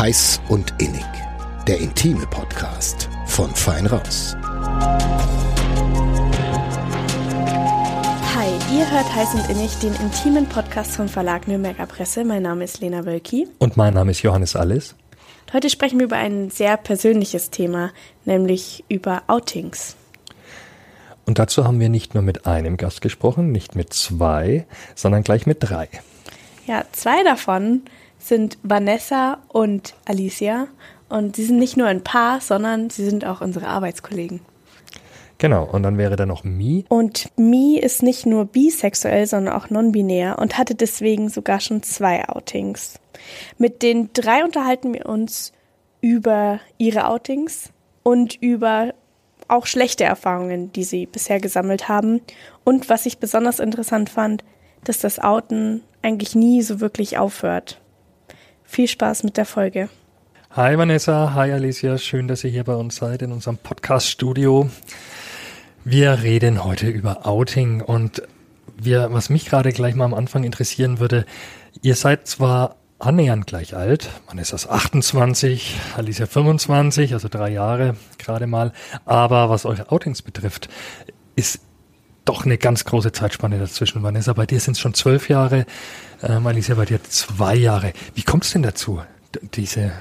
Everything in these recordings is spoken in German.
Heiß und Innig, der intime Podcast von Fein Raus. Hi, ihr hört Heiß und Innig, den intimen Podcast vom Verlag Nürnberger Presse. Mein Name ist Lena Wölki. Und mein Name ist Johannes Alles. Heute sprechen wir über ein sehr persönliches Thema, nämlich über Outings. Und dazu haben wir nicht nur mit einem Gast gesprochen, nicht mit zwei, sondern gleich mit drei. Ja, zwei davon sind Vanessa und Alicia. Und sie sind nicht nur ein Paar, sondern sie sind auch unsere Arbeitskollegen. Genau, und dann wäre da noch Mi. Und Mi ist nicht nur bisexuell, sondern auch non-binär und hatte deswegen sogar schon zwei Outings. Mit den drei unterhalten wir uns über ihre Outings und über auch schlechte Erfahrungen, die sie bisher gesammelt haben. Und was ich besonders interessant fand, dass das Outen eigentlich nie so wirklich aufhört. Viel Spaß mit der Folge. Hi Vanessa, hi Alicia, schön, dass ihr hier bei uns seid in unserem Podcast-Studio. Wir reden heute über Outing und wir, was mich gerade gleich mal am Anfang interessieren würde, ihr seid zwar annähernd gleich alt. Man ist das 28, Alicia 25, also drei Jahre gerade mal. Aber was eure Outings betrifft, ist doch eine ganz große Zeitspanne dazwischen. Vanessa, bei dir sind es schon zwölf Jahre, ähm, Alicia, bei dir zwei Jahre. Wie kommt es denn dazu, diese,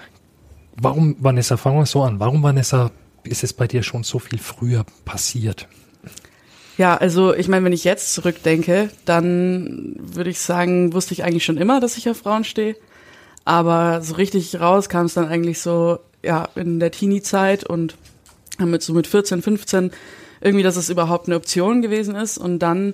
warum, Vanessa, fangen wir so an, warum, Vanessa, ist es bei dir schon so viel früher passiert? Ja, also ich meine, wenn ich jetzt zurückdenke, dann würde ich sagen, wusste ich eigentlich schon immer, dass ich auf Frauen stehe. Aber so richtig raus kam es dann eigentlich so, ja, in der Teenie-Zeit und mit so mit 14, 15 irgendwie, dass es überhaupt eine Option gewesen ist. Und dann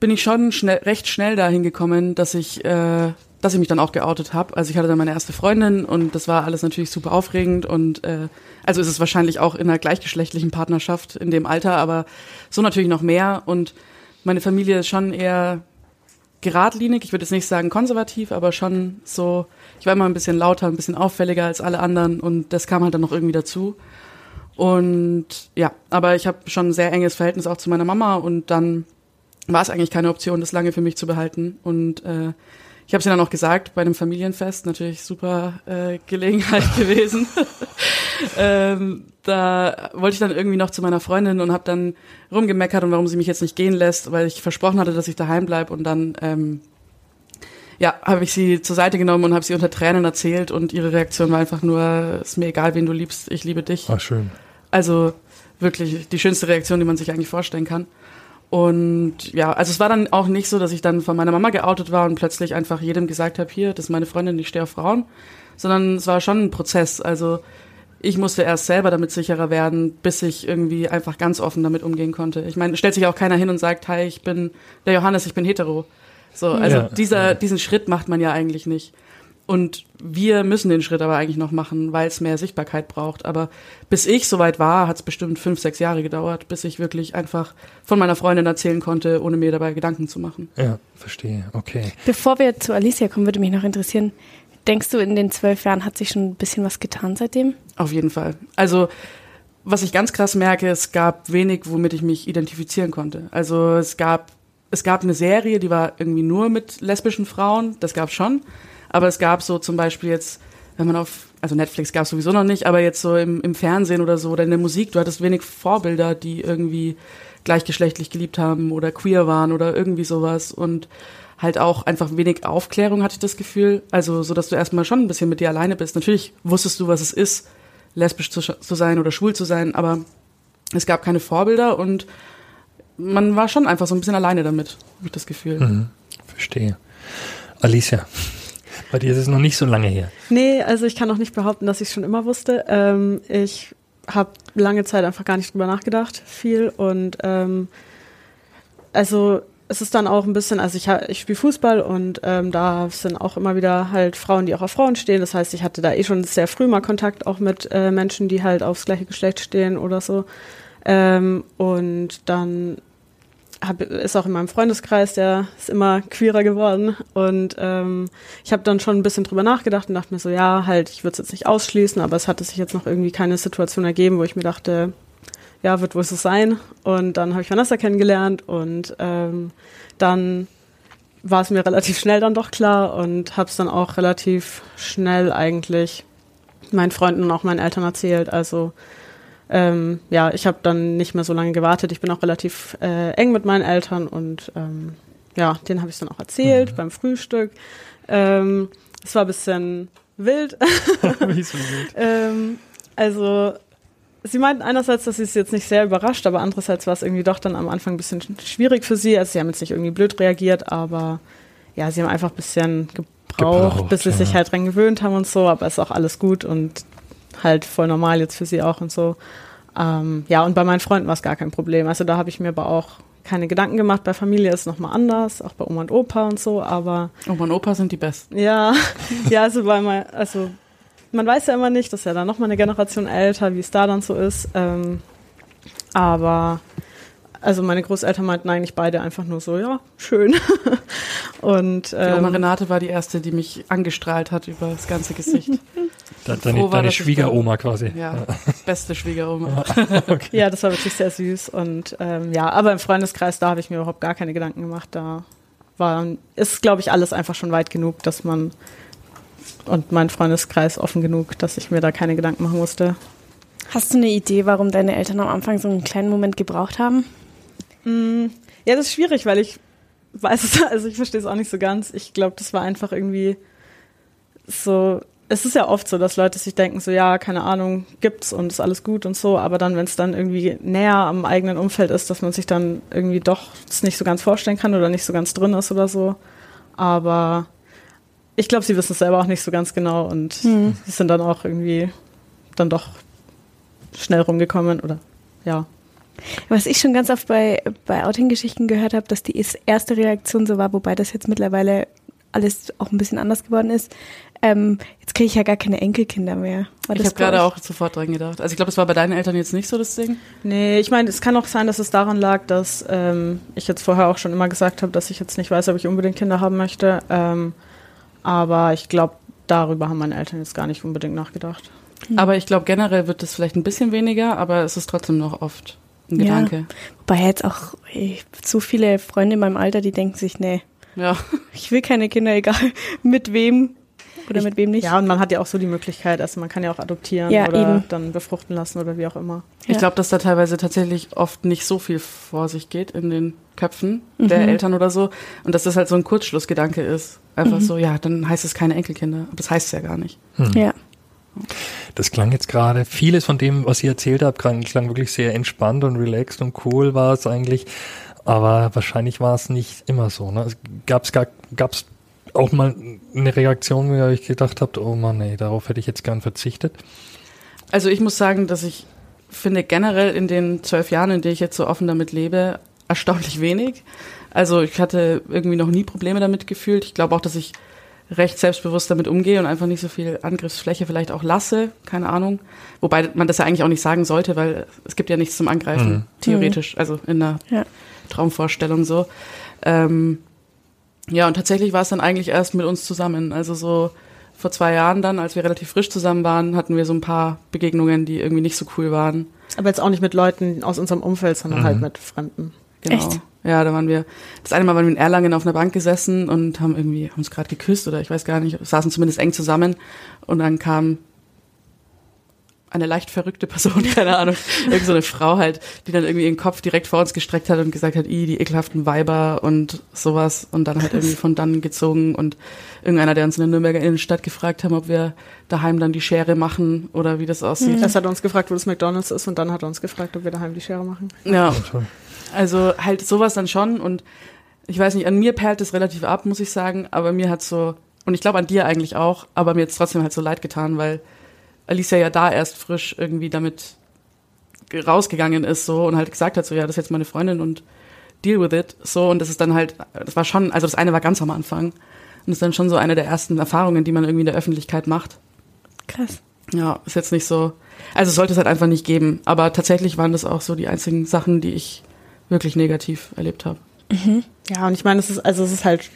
bin ich schon schnell, recht schnell dahin gekommen, dass ich, äh, dass ich mich dann auch geoutet habe. Also ich hatte dann meine erste Freundin und das war alles natürlich super aufregend und äh, also ist es wahrscheinlich auch in einer gleichgeschlechtlichen Partnerschaft in dem Alter, aber so natürlich noch mehr. Und meine Familie ist schon eher geradlinig, ich würde jetzt nicht sagen konservativ, aber schon so, ich war immer ein bisschen lauter, ein bisschen auffälliger als alle anderen und das kam halt dann noch irgendwie dazu. Und ja, aber ich habe schon ein sehr enges Verhältnis auch zu meiner Mama und dann war es eigentlich keine Option, das lange für mich zu behalten. Und äh, ich habe es ja dann auch gesagt bei einem Familienfest, natürlich super äh, Gelegenheit gewesen. ähm, da wollte ich dann irgendwie noch zu meiner Freundin und habe dann rumgemeckert und warum sie mich jetzt nicht gehen lässt, weil ich versprochen hatte, dass ich daheim bleib und dann ähm, ja, habe ich sie zur Seite genommen und habe sie unter Tränen erzählt und ihre Reaktion war einfach nur, ist mir egal, wen du liebst, ich liebe dich. Ah, schön. Also wirklich die schönste Reaktion, die man sich eigentlich vorstellen kann. Und ja, also es war dann auch nicht so, dass ich dann von meiner Mama geoutet war und plötzlich einfach jedem gesagt habe, hier, das ist meine Freundin, ich stehe auf Frauen, sondern es war schon ein Prozess. Also ich musste erst selber damit sicherer werden, bis ich irgendwie einfach ganz offen damit umgehen konnte. Ich meine, stellt sich auch keiner hin und sagt, hi, ich bin der Johannes, ich bin hetero. So, also ja, dieser, diesen Schritt macht man ja eigentlich nicht. Und wir müssen den Schritt aber eigentlich noch machen, weil es mehr Sichtbarkeit braucht. Aber bis ich soweit war, hat es bestimmt fünf, sechs Jahre gedauert, bis ich wirklich einfach von meiner Freundin erzählen konnte, ohne mir dabei Gedanken zu machen. Ja, verstehe. Okay. Bevor wir zu Alicia kommen, würde mich noch interessieren, denkst du, in den zwölf Jahren hat sich schon ein bisschen was getan seitdem? Auf jeden Fall. Also was ich ganz krass merke, es gab wenig, womit ich mich identifizieren konnte. Also es gab es gab eine Serie, die war irgendwie nur mit lesbischen Frauen, das gab schon. Aber es gab so zum Beispiel jetzt, wenn man auf, also Netflix gab es sowieso noch nicht, aber jetzt so im, im Fernsehen oder so oder in der Musik, du hattest wenig Vorbilder, die irgendwie gleichgeschlechtlich geliebt haben oder queer waren oder irgendwie sowas und halt auch einfach wenig Aufklärung hatte ich das Gefühl. Also so, dass du erstmal schon ein bisschen mit dir alleine bist. Natürlich wusstest du, was es ist, lesbisch zu, zu sein oder schwul zu sein, aber es gab keine Vorbilder und man war schon einfach so ein bisschen alleine damit, habe ich das Gefühl. Mhm, verstehe. Alicia, bei dir ist es noch nicht so lange her. Nee, also ich kann auch nicht behaupten, dass ich es schon immer wusste. Ähm, ich habe lange Zeit einfach gar nicht drüber nachgedacht, viel. Und ähm, also es ist dann auch ein bisschen, also ich, ich spiele Fußball und ähm, da sind auch immer wieder halt Frauen, die auch auf Frauen stehen. Das heißt, ich hatte da eh schon sehr früh mal Kontakt auch mit äh, Menschen, die halt aufs gleiche Geschlecht stehen oder so. Ähm, und dann hab, ist auch in meinem Freundeskreis, der ist immer queerer geworden. Und ähm, ich habe dann schon ein bisschen drüber nachgedacht und dachte mir so, ja, halt, ich würde es jetzt nicht ausschließen, aber es hatte sich jetzt noch irgendwie keine Situation ergeben, wo ich mir dachte, ja, wird wohl so sein. Und dann habe ich Vanessa kennengelernt und ähm, dann war es mir relativ schnell dann doch klar und habe es dann auch relativ schnell eigentlich meinen Freunden und auch meinen Eltern erzählt. Also ähm, ja, ich habe dann nicht mehr so lange gewartet. Ich bin auch relativ äh, eng mit meinen Eltern und ähm, ja, denen habe ich dann auch erzählt mhm. beim Frühstück. Ähm, es war ein bisschen wild. Wild? ähm, also sie meinten einerseits, dass sie es jetzt nicht sehr überrascht, aber andererseits war es irgendwie doch dann am Anfang ein bisschen schwierig für sie. Also sie haben jetzt nicht irgendwie blöd reagiert, aber ja, sie haben einfach ein bisschen gebraucht, gebraucht bis sie ja. sich halt dran gewöhnt haben und so, aber es ist auch alles gut und halt voll normal jetzt für sie auch und so. Ähm, ja, und bei meinen Freunden war es gar kein Problem. Also da habe ich mir aber auch keine Gedanken gemacht. Bei Familie ist es nochmal anders, auch bei Oma und Opa und so, aber. Oma und Opa sind die besten. Ja, ja, also bei mein, also man weiß ja immer nicht, das ist ja dann nochmal eine Generation älter, wie es da dann so ist. Ähm, aber also meine Großeltern meinten eigentlich beide einfach nur so, ja, schön. und ähm, die Oma ähm, Renate war die erste, die mich angestrahlt hat über das ganze Gesicht. Da, deine, war, deine Schwiegeroma quasi. Ja, beste Schwiegeroma. okay. Ja, das war wirklich sehr süß. Und ähm, ja, aber im Freundeskreis, da habe ich mir überhaupt gar keine Gedanken gemacht. Da war, ist, glaube ich, alles einfach schon weit genug, dass man und mein Freundeskreis offen genug, dass ich mir da keine Gedanken machen musste. Hast du eine Idee, warum deine Eltern am Anfang so einen kleinen Moment gebraucht haben? Mm, ja, das ist schwierig, weil ich weiß es, also ich verstehe es auch nicht so ganz. Ich glaube, das war einfach irgendwie so, es ist ja oft so, dass Leute sich denken, so ja, keine Ahnung, gibt's und ist alles gut und so, aber dann, wenn es dann irgendwie näher am eigenen Umfeld ist, dass man sich dann irgendwie doch es nicht so ganz vorstellen kann oder nicht so ganz drin ist oder so. Aber ich glaube, sie wissen es selber auch nicht so ganz genau und mhm. sie sind dann auch irgendwie dann doch schnell rumgekommen oder ja. Was ich schon ganz oft bei, bei Outing-Geschichten gehört habe, dass die erste Reaktion so war, wobei das jetzt mittlerweile alles auch ein bisschen anders geworden ist. Ähm, jetzt kriege ich ja gar keine Enkelkinder mehr. Ich habe gerade auch sofort dran gedacht. Also ich glaube, das war bei deinen Eltern jetzt nicht so das Ding. Nee, ich meine, es kann auch sein, dass es daran lag, dass ähm, ich jetzt vorher auch schon immer gesagt habe, dass ich jetzt nicht weiß, ob ich unbedingt Kinder haben möchte. Ähm, aber ich glaube, darüber haben meine Eltern jetzt gar nicht unbedingt nachgedacht. Mhm. Aber ich glaube, generell wird es vielleicht ein bisschen weniger, aber es ist trotzdem noch oft ein Gedanke. Ja, wobei jetzt auch ey, zu viele Freunde in meinem Alter, die denken sich, nee, ja. ich will keine Kinder, egal mit wem oder ich, mit wem nicht. Ja, und man hat ja auch so die Möglichkeit, also man kann ja auch adoptieren ja, oder eben. dann befruchten lassen oder wie auch immer. Ich ja. glaube, dass da teilweise tatsächlich oft nicht so viel vor sich geht in den Köpfen mhm. der Eltern oder so und dass das halt so ein Kurzschlussgedanke ist. Einfach mhm. so, ja, dann heißt es keine Enkelkinder. Aber das heißt es ja gar nicht. Mhm. Ja. Das klang jetzt gerade, vieles von dem, was ihr erzählt habt, klang, klang wirklich sehr entspannt und relaxed und cool war es eigentlich. Aber wahrscheinlich war es nicht immer so. Ne? Gab es gab's auch mal eine Reaktion, wo ihr euch gedacht habt, oh Mann, nee, darauf hätte ich jetzt gern verzichtet? Also ich muss sagen, dass ich finde generell in den zwölf Jahren, in denen ich jetzt so offen damit lebe, erstaunlich wenig. Also ich hatte irgendwie noch nie Probleme damit gefühlt. Ich glaube auch, dass ich recht selbstbewusst damit umgehe und einfach nicht so viel Angriffsfläche vielleicht auch lasse, keine Ahnung. Wobei man das ja eigentlich auch nicht sagen sollte, weil es gibt ja nichts zum Angreifen, mhm. theoretisch, also in einer ja. Traumvorstellung so. Ähm, ja, und tatsächlich war es dann eigentlich erst mit uns zusammen. Also so vor zwei Jahren dann, als wir relativ frisch zusammen waren, hatten wir so ein paar Begegnungen, die irgendwie nicht so cool waren. Aber jetzt auch nicht mit Leuten aus unserem Umfeld, sondern halt mhm. halt mit Fremden. Genau. Echt? Ja, da waren wir, das eine Mal waren wir in Erlangen auf einer Bank gesessen und haben irgendwie, haben uns gerade geküsst oder ich weiß gar nicht, saßen zumindest eng zusammen und dann kam eine leicht verrückte Person, keine Ahnung, irgend so eine Frau halt, die dann irgendwie ihren Kopf direkt vor uns gestreckt hat und gesagt hat, i, die ekelhaften Weiber und sowas und dann halt irgendwie von dann gezogen und irgendeiner, der uns in der Nürnberger Innenstadt gefragt haben, ob wir daheim dann die Schere machen oder wie das aussieht. Erst hat uns gefragt, wo das McDonalds ist und dann hat er uns gefragt, ob wir daheim die Schere machen. Ja, also halt sowas dann schon und ich weiß nicht, an mir perlt es relativ ab, muss ich sagen, aber mir hat so, und ich glaube an dir eigentlich auch, aber mir jetzt trotzdem halt so leid getan, weil Alicia ja da erst frisch irgendwie damit rausgegangen ist so und halt gesagt hat so ja das ist jetzt meine Freundin und deal with it so und das ist dann halt das war schon also das eine war ganz am Anfang und das ist dann schon so eine der ersten Erfahrungen die man irgendwie in der Öffentlichkeit macht. Krass. Ja ist jetzt nicht so also sollte es halt einfach nicht geben aber tatsächlich waren das auch so die einzigen Sachen die ich wirklich negativ erlebt habe. Mhm. ja und ich meine es ist also es ist halt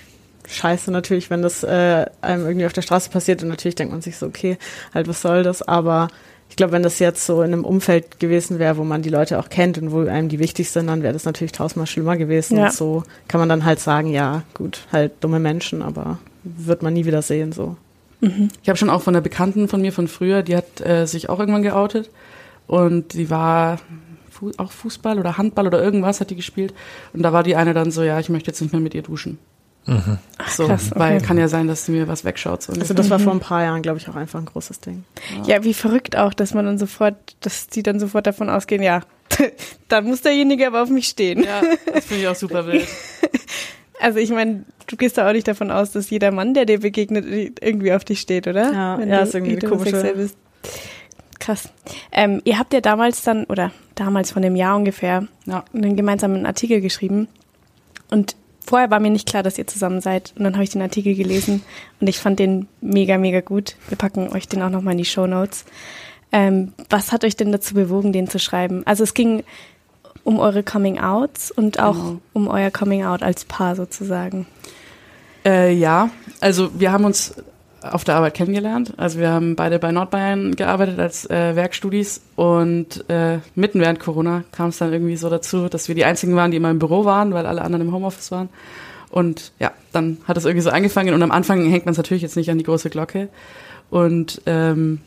scheiße natürlich, wenn das äh, einem irgendwie auf der Straße passiert und natürlich denkt man sich so, okay, halt was soll das, aber ich glaube, wenn das jetzt so in einem Umfeld gewesen wäre, wo man die Leute auch kennt und wo einem die wichtig sind, dann wäre das natürlich tausendmal schlimmer gewesen. Ja. Und so kann man dann halt sagen, ja, gut, halt dumme Menschen, aber wird man nie wieder sehen, so. Ich habe schon auch von einer Bekannten von mir von früher, die hat äh, sich auch irgendwann geoutet und die war Fu auch Fußball oder Handball oder irgendwas hat die gespielt und da war die eine dann so, ja, ich möchte jetzt nicht mehr mit ihr duschen. So, krass, okay. weil kann ja sein, dass sie mir was wegschaut. So Also das war vor ein paar Jahren, glaube ich, auch einfach ein großes Ding. Ja, wie verrückt auch, dass man dann sofort, dass die dann sofort davon ausgehen, ja, da muss derjenige aber auf mich stehen. ja, das finde ich auch super wild. Also ich meine, du gehst da auch nicht davon aus, dass jeder Mann, der dir begegnet, irgendwie auf dich steht, oder? Ja, Wenn ja, du ist irgendwie komische- bist. Krass. Ähm, ihr habt ja damals dann, oder damals von dem Jahr ungefähr, Ja. einen gemeinsamen Artikel geschrieben. Und vorher war mir nicht klar, dass ihr zusammen seid. Und dann habe ich den Artikel gelesen und ich fand den mega, mega gut. Wir packen euch den auch nochmal in die Show Notes. Ähm, was hat euch denn dazu bewogen, den zu schreiben? Also es ging um eure Coming-Outs und auch Genau. um euer Coming-Out als Paar sozusagen. Äh, ja, also wir haben uns auf der Arbeit kennengelernt. Also wir haben beide bei Nordbayern gearbeitet als äh, Werkstudis und äh, mitten während Corona kam es dann irgendwie so dazu, dass wir die einzigen waren, die immer im Büro waren, weil alle anderen im Homeoffice waren. Und ja, dann hat es irgendwie so angefangen und am Anfang hängt man es natürlich jetzt nicht an die große Glocke. Und ähm,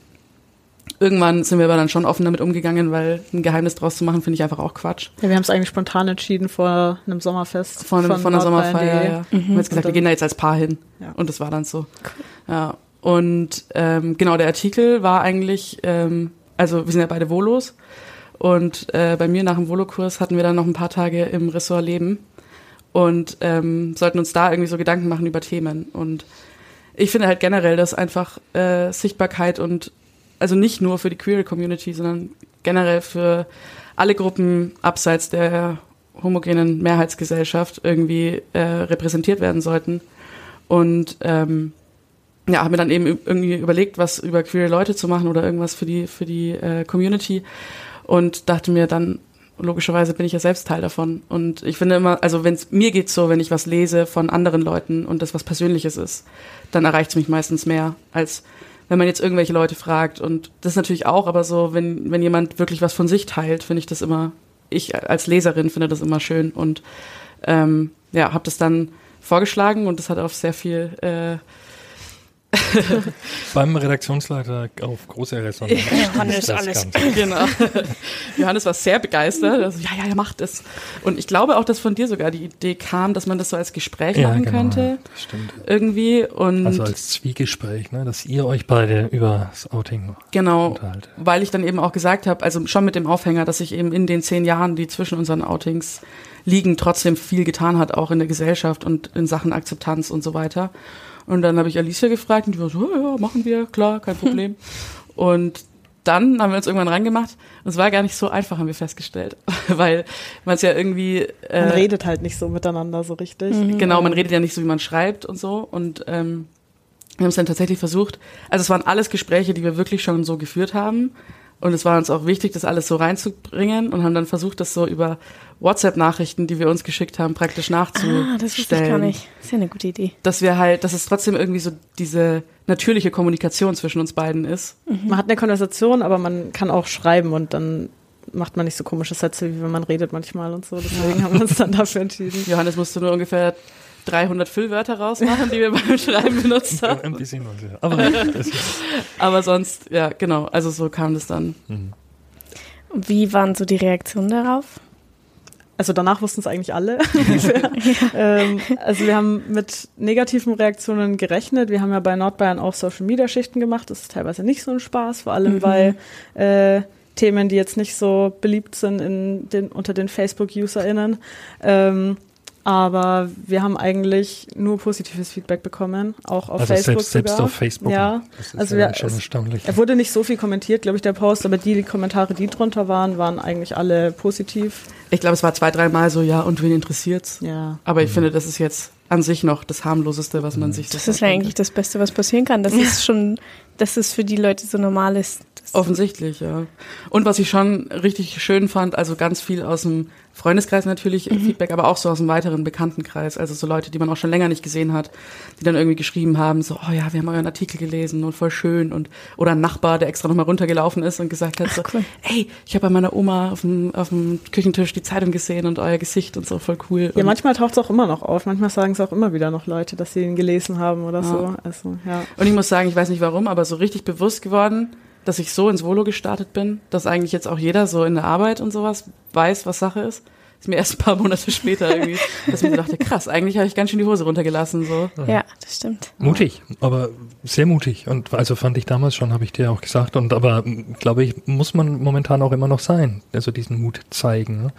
irgendwann sind wir aber dann schon offen damit umgegangen, weil ein Geheimnis draus zu machen, finde ich einfach auch Quatsch. Ja, wir haben es eigentlich spontan entschieden vor einem Sommerfest. Von, von, einer Nordbayern.de. Sommerfeier, ja. Wir haben jetzt gesagt, wir gehen da jetzt als Paar hin. Ja. Und das war dann so. Ja. Und ähm, genau, der Artikel war eigentlich, ähm, also wir sind ja beide Volos. Und äh, bei mir nach dem Volokurs hatten wir dann noch ein paar Tage im Ressort Leben und ähm, sollten uns da irgendwie so Gedanken machen über Themen. Und ich finde halt generell, dass einfach äh, Sichtbarkeit und also nicht nur für die Queer Community, sondern generell für alle Gruppen abseits der homogenen Mehrheitsgesellschaft irgendwie äh, repräsentiert werden sollten. Und ähm, ja, habe mir dann eben irgendwie überlegt, was über queere Leute zu machen oder irgendwas für die für die äh, Community und dachte mir dann logischerweise bin ich ja selbst Teil davon und ich finde immer, also wenn es mir geht's so, wenn ich was lese von anderen Leuten und das was Persönliches ist, dann erreicht es mich meistens mehr als wenn man jetzt irgendwelche Leute fragt. Und das natürlich auch, aber so wenn wenn jemand wirklich was von sich teilt, finde ich das immer ich als Leserin finde das immer schön. Und ähm, ja, habe das dann vorgeschlagen und das hat auf sehr viel äh, Beim Redaktionsleiter auf große Resonanz. Johannes, alles. Genau. Johannes war sehr begeistert. Also, ja, ja, er macht es. Und ich glaube auch, dass von dir sogar die Idee kam, dass man das so als Gespräch Ja, machen genau, könnte. Das stimmt. Irgendwie. Und Also als Zwiegespräch, ne, dass ihr euch beide über das Outing genau, unterhaltet. weil ich dann eben auch gesagt habe, also schon mit dem Aufhänger, dass sich eben in den zehn Jahren, die zwischen unseren Outings liegen, trotzdem viel getan hat, auch in der Gesellschaft und in Sachen Akzeptanz und so weiter. Und dann habe ich Alicia gefragt und die war so, ja, ja, machen wir, klar, kein Problem. und dann haben wir uns irgendwann rangemacht und es war gar nicht so einfach, haben wir festgestellt, weil man es ja irgendwie äh, Man redet halt nicht so miteinander so richtig. Genau, man redet ja nicht so, wie man schreibt und so. Und ähm, wir haben es dann tatsächlich versucht. Also es waren alles Gespräche, die wir wirklich schon so geführt haben. Und es war uns auch wichtig, das alles so reinzubringen und haben dann versucht, das so über WhatsApp-Nachrichten, die wir uns geschickt haben, praktisch nachzustellen. Ah, das wusste ich gar nicht. Das ist ja eine gute Idee. Dass wir halt, dass es trotzdem irgendwie so diese natürliche Kommunikation zwischen uns beiden ist. Man hat eine Konversation, aber man kann auch schreiben und dann macht man nicht so komische Sätze, wie wenn man redet manchmal und so. Deswegen haben wir uns dann dafür entschieden. Johannes musste nur ungefähr 300 Füllwörter rausmachen, die wir beim Schreiben benutzt haben. Ein bisschen unsicher. Aber Aber sonst, ja, genau. Also so kam das dann. Und Wie waren so die Reaktionen darauf? Also danach wussten es eigentlich alle. ähm, also wir haben mit negativen Reaktionen gerechnet. Wir haben ja bei Nordbayern auch Social Media Schichten gemacht. Das ist teilweise nicht so ein Spaß, vor allem bei äh, Themen, die jetzt nicht so beliebt sind in den, unter den Facebook-UserInnen. Ähm, aber wir haben eigentlich nur positives Feedback bekommen, auch auf also Facebook selbst, selbst sogar. auf Facebook. Ja, Das ist also ja wir- schon es- erstaunlich. Er wurde nicht so viel kommentiert, glaube ich, der Post, aber die Kommentare, die drunter waren, waren eigentlich alle positiv. Ich glaube, es war zwei, dreimal so, ja, und wen interessiert's? Ja. Aber ich finde, das ist jetzt an sich noch das harmloseste, was man sich so Das ist ja eigentlich das Beste, was passieren kann. Das ist schon, dass es für die Leute so normal ist. Offensichtlich, ja. Und was ich schon richtig schön fand, also ganz viel aus dem Freundeskreis natürlich mhm. Feedback, aber auch so aus dem weiteren Bekanntenkreis. Also so Leute, die man auch schon länger nicht gesehen hat, die dann irgendwie geschrieben haben, so, oh ja, wir haben euren Artikel gelesen und voll schön. Und oder ein Nachbar, der extra nochmal runtergelaufen ist und gesagt hat, Ach, so, cool. ey, ich habe bei meiner Oma auf dem, auf dem Küchentisch die Zeitung gesehen und euer Gesicht und so voll cool. Ja, manchmal taucht es auch immer noch auf. Manchmal sagen es auch immer wieder noch Leute, dass sie ihn gelesen haben oder ja. so. Also, ja. Und ich muss sagen, ich weiß nicht warum, aber so richtig bewusst geworden, dass ich so ins Volo gestartet bin, dass eigentlich jetzt auch jeder so in der Arbeit und sowas weiß, was Sache ist. Ist mir erst ein paar Monate später irgendwie, dass ich mir dachte, krass, eigentlich habe ich ganz schön die Hose runtergelassen. So. Ja, das stimmt. Mutig, aber sehr mutig. Und also fand ich damals schon, habe ich dir auch gesagt. Und aber glaube ich, muss man momentan auch immer noch sein. Also diesen Mut zeigen. Ne?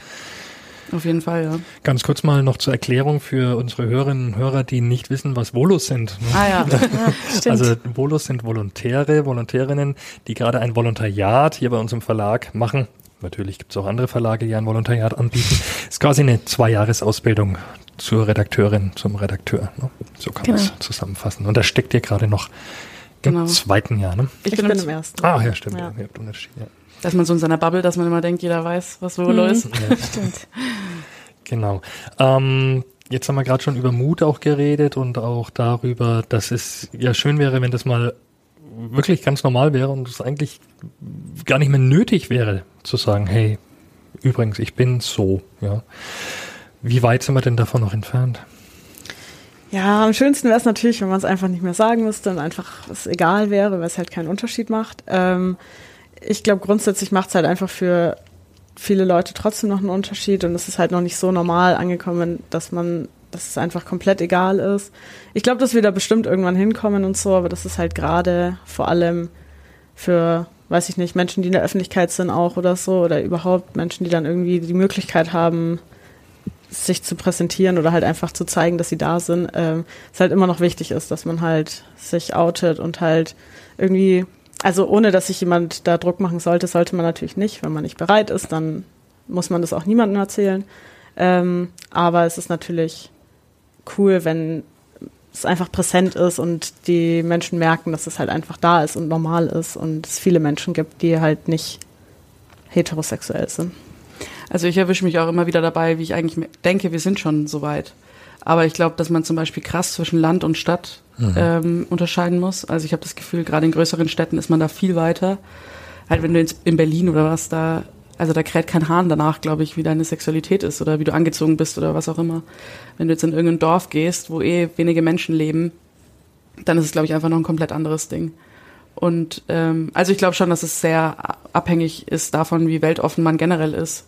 Auf jeden Fall, ja. Ganz kurz mal noch zur Erklärung für unsere Hörerinnen und Hörer, die nicht wissen, was Volos sind. Ah ja, ja Also Volos sind Volontäre, Volontärinnen, die gerade ein Volontariat hier bei uns im Verlag machen. Natürlich gibt es auch andere Verlage, die ein Volontariat anbieten. Ist quasi eine Zwei-Jahres-Ausbildung zur Redakteurin, zum Redakteur. Ne? So kann man es genau. zusammenfassen. Und da steckt ihr gerade noch im genau. zweiten Jahr, ne? Ich, ich bin, bin im ersten. Ah, ja, stimmt. Ja. Ja, ja dass man so in seiner Bubble, dass man immer denkt, jeder weiß, was wo mhm. los ist. Ja. Stimmt. Genau. Ähm, jetzt haben wir gerade schon über Mut auch geredet und auch darüber, dass es ja schön wäre, wenn das mal wirklich ganz normal wäre und es eigentlich gar nicht mehr nötig wäre, zu sagen, hey, übrigens, ich bin so, ja. Wie weit sind wir denn davon noch entfernt? Ja, am schönsten wäre es natürlich, wenn man es einfach nicht mehr sagen müsste und einfach es egal wäre, weil es halt keinen Unterschied macht. Ähm, ich glaube, grundsätzlich macht es halt einfach für viele Leute trotzdem noch einen Unterschied und es ist halt noch nicht so normal angekommen, dass man, dass es einfach komplett egal ist. Ich glaube, dass wir da bestimmt irgendwann hinkommen und so, aber das ist halt gerade vor allem für, weiß ich nicht, Menschen, die in der Öffentlichkeit sind auch oder so oder überhaupt Menschen, die dann irgendwie die Möglichkeit haben, sich zu präsentieren oder halt einfach zu zeigen, dass sie da sind, ähm, es halt immer noch wichtig ist, dass man halt sich outet und halt irgendwie also ohne dass sich jemand da Druck machen sollte, sollte man natürlich nicht. Wenn man nicht bereit ist, dann muss man das auch niemandem erzählen. Ähm, aber es ist natürlich cool, wenn es einfach präsent ist und die Menschen merken, dass es halt einfach da ist und normal ist und es viele Menschen gibt, die halt nicht heterosexuell sind. Also ich erwische mich auch immer wieder dabei, wie ich eigentlich denke, wir sind schon so weit. Aber ich glaube, dass man zum Beispiel krass zwischen Land und Stadt mhm. ähm, unterscheiden muss. Also ich habe das Gefühl, gerade in größeren Städten ist man da viel weiter. Halt, wenn du in Berlin oder was da, also da kräht kein Hahn danach, glaube ich, wie deine Sexualität ist oder wie du angezogen bist oder was auch immer. Wenn du jetzt in irgendein Dorf gehst, wo eh wenige Menschen leben, dann ist es, glaube ich, einfach noch ein komplett anderes Ding. Und ähm, also ich glaube schon, dass es sehr abhängig ist davon, wie weltoffen man generell ist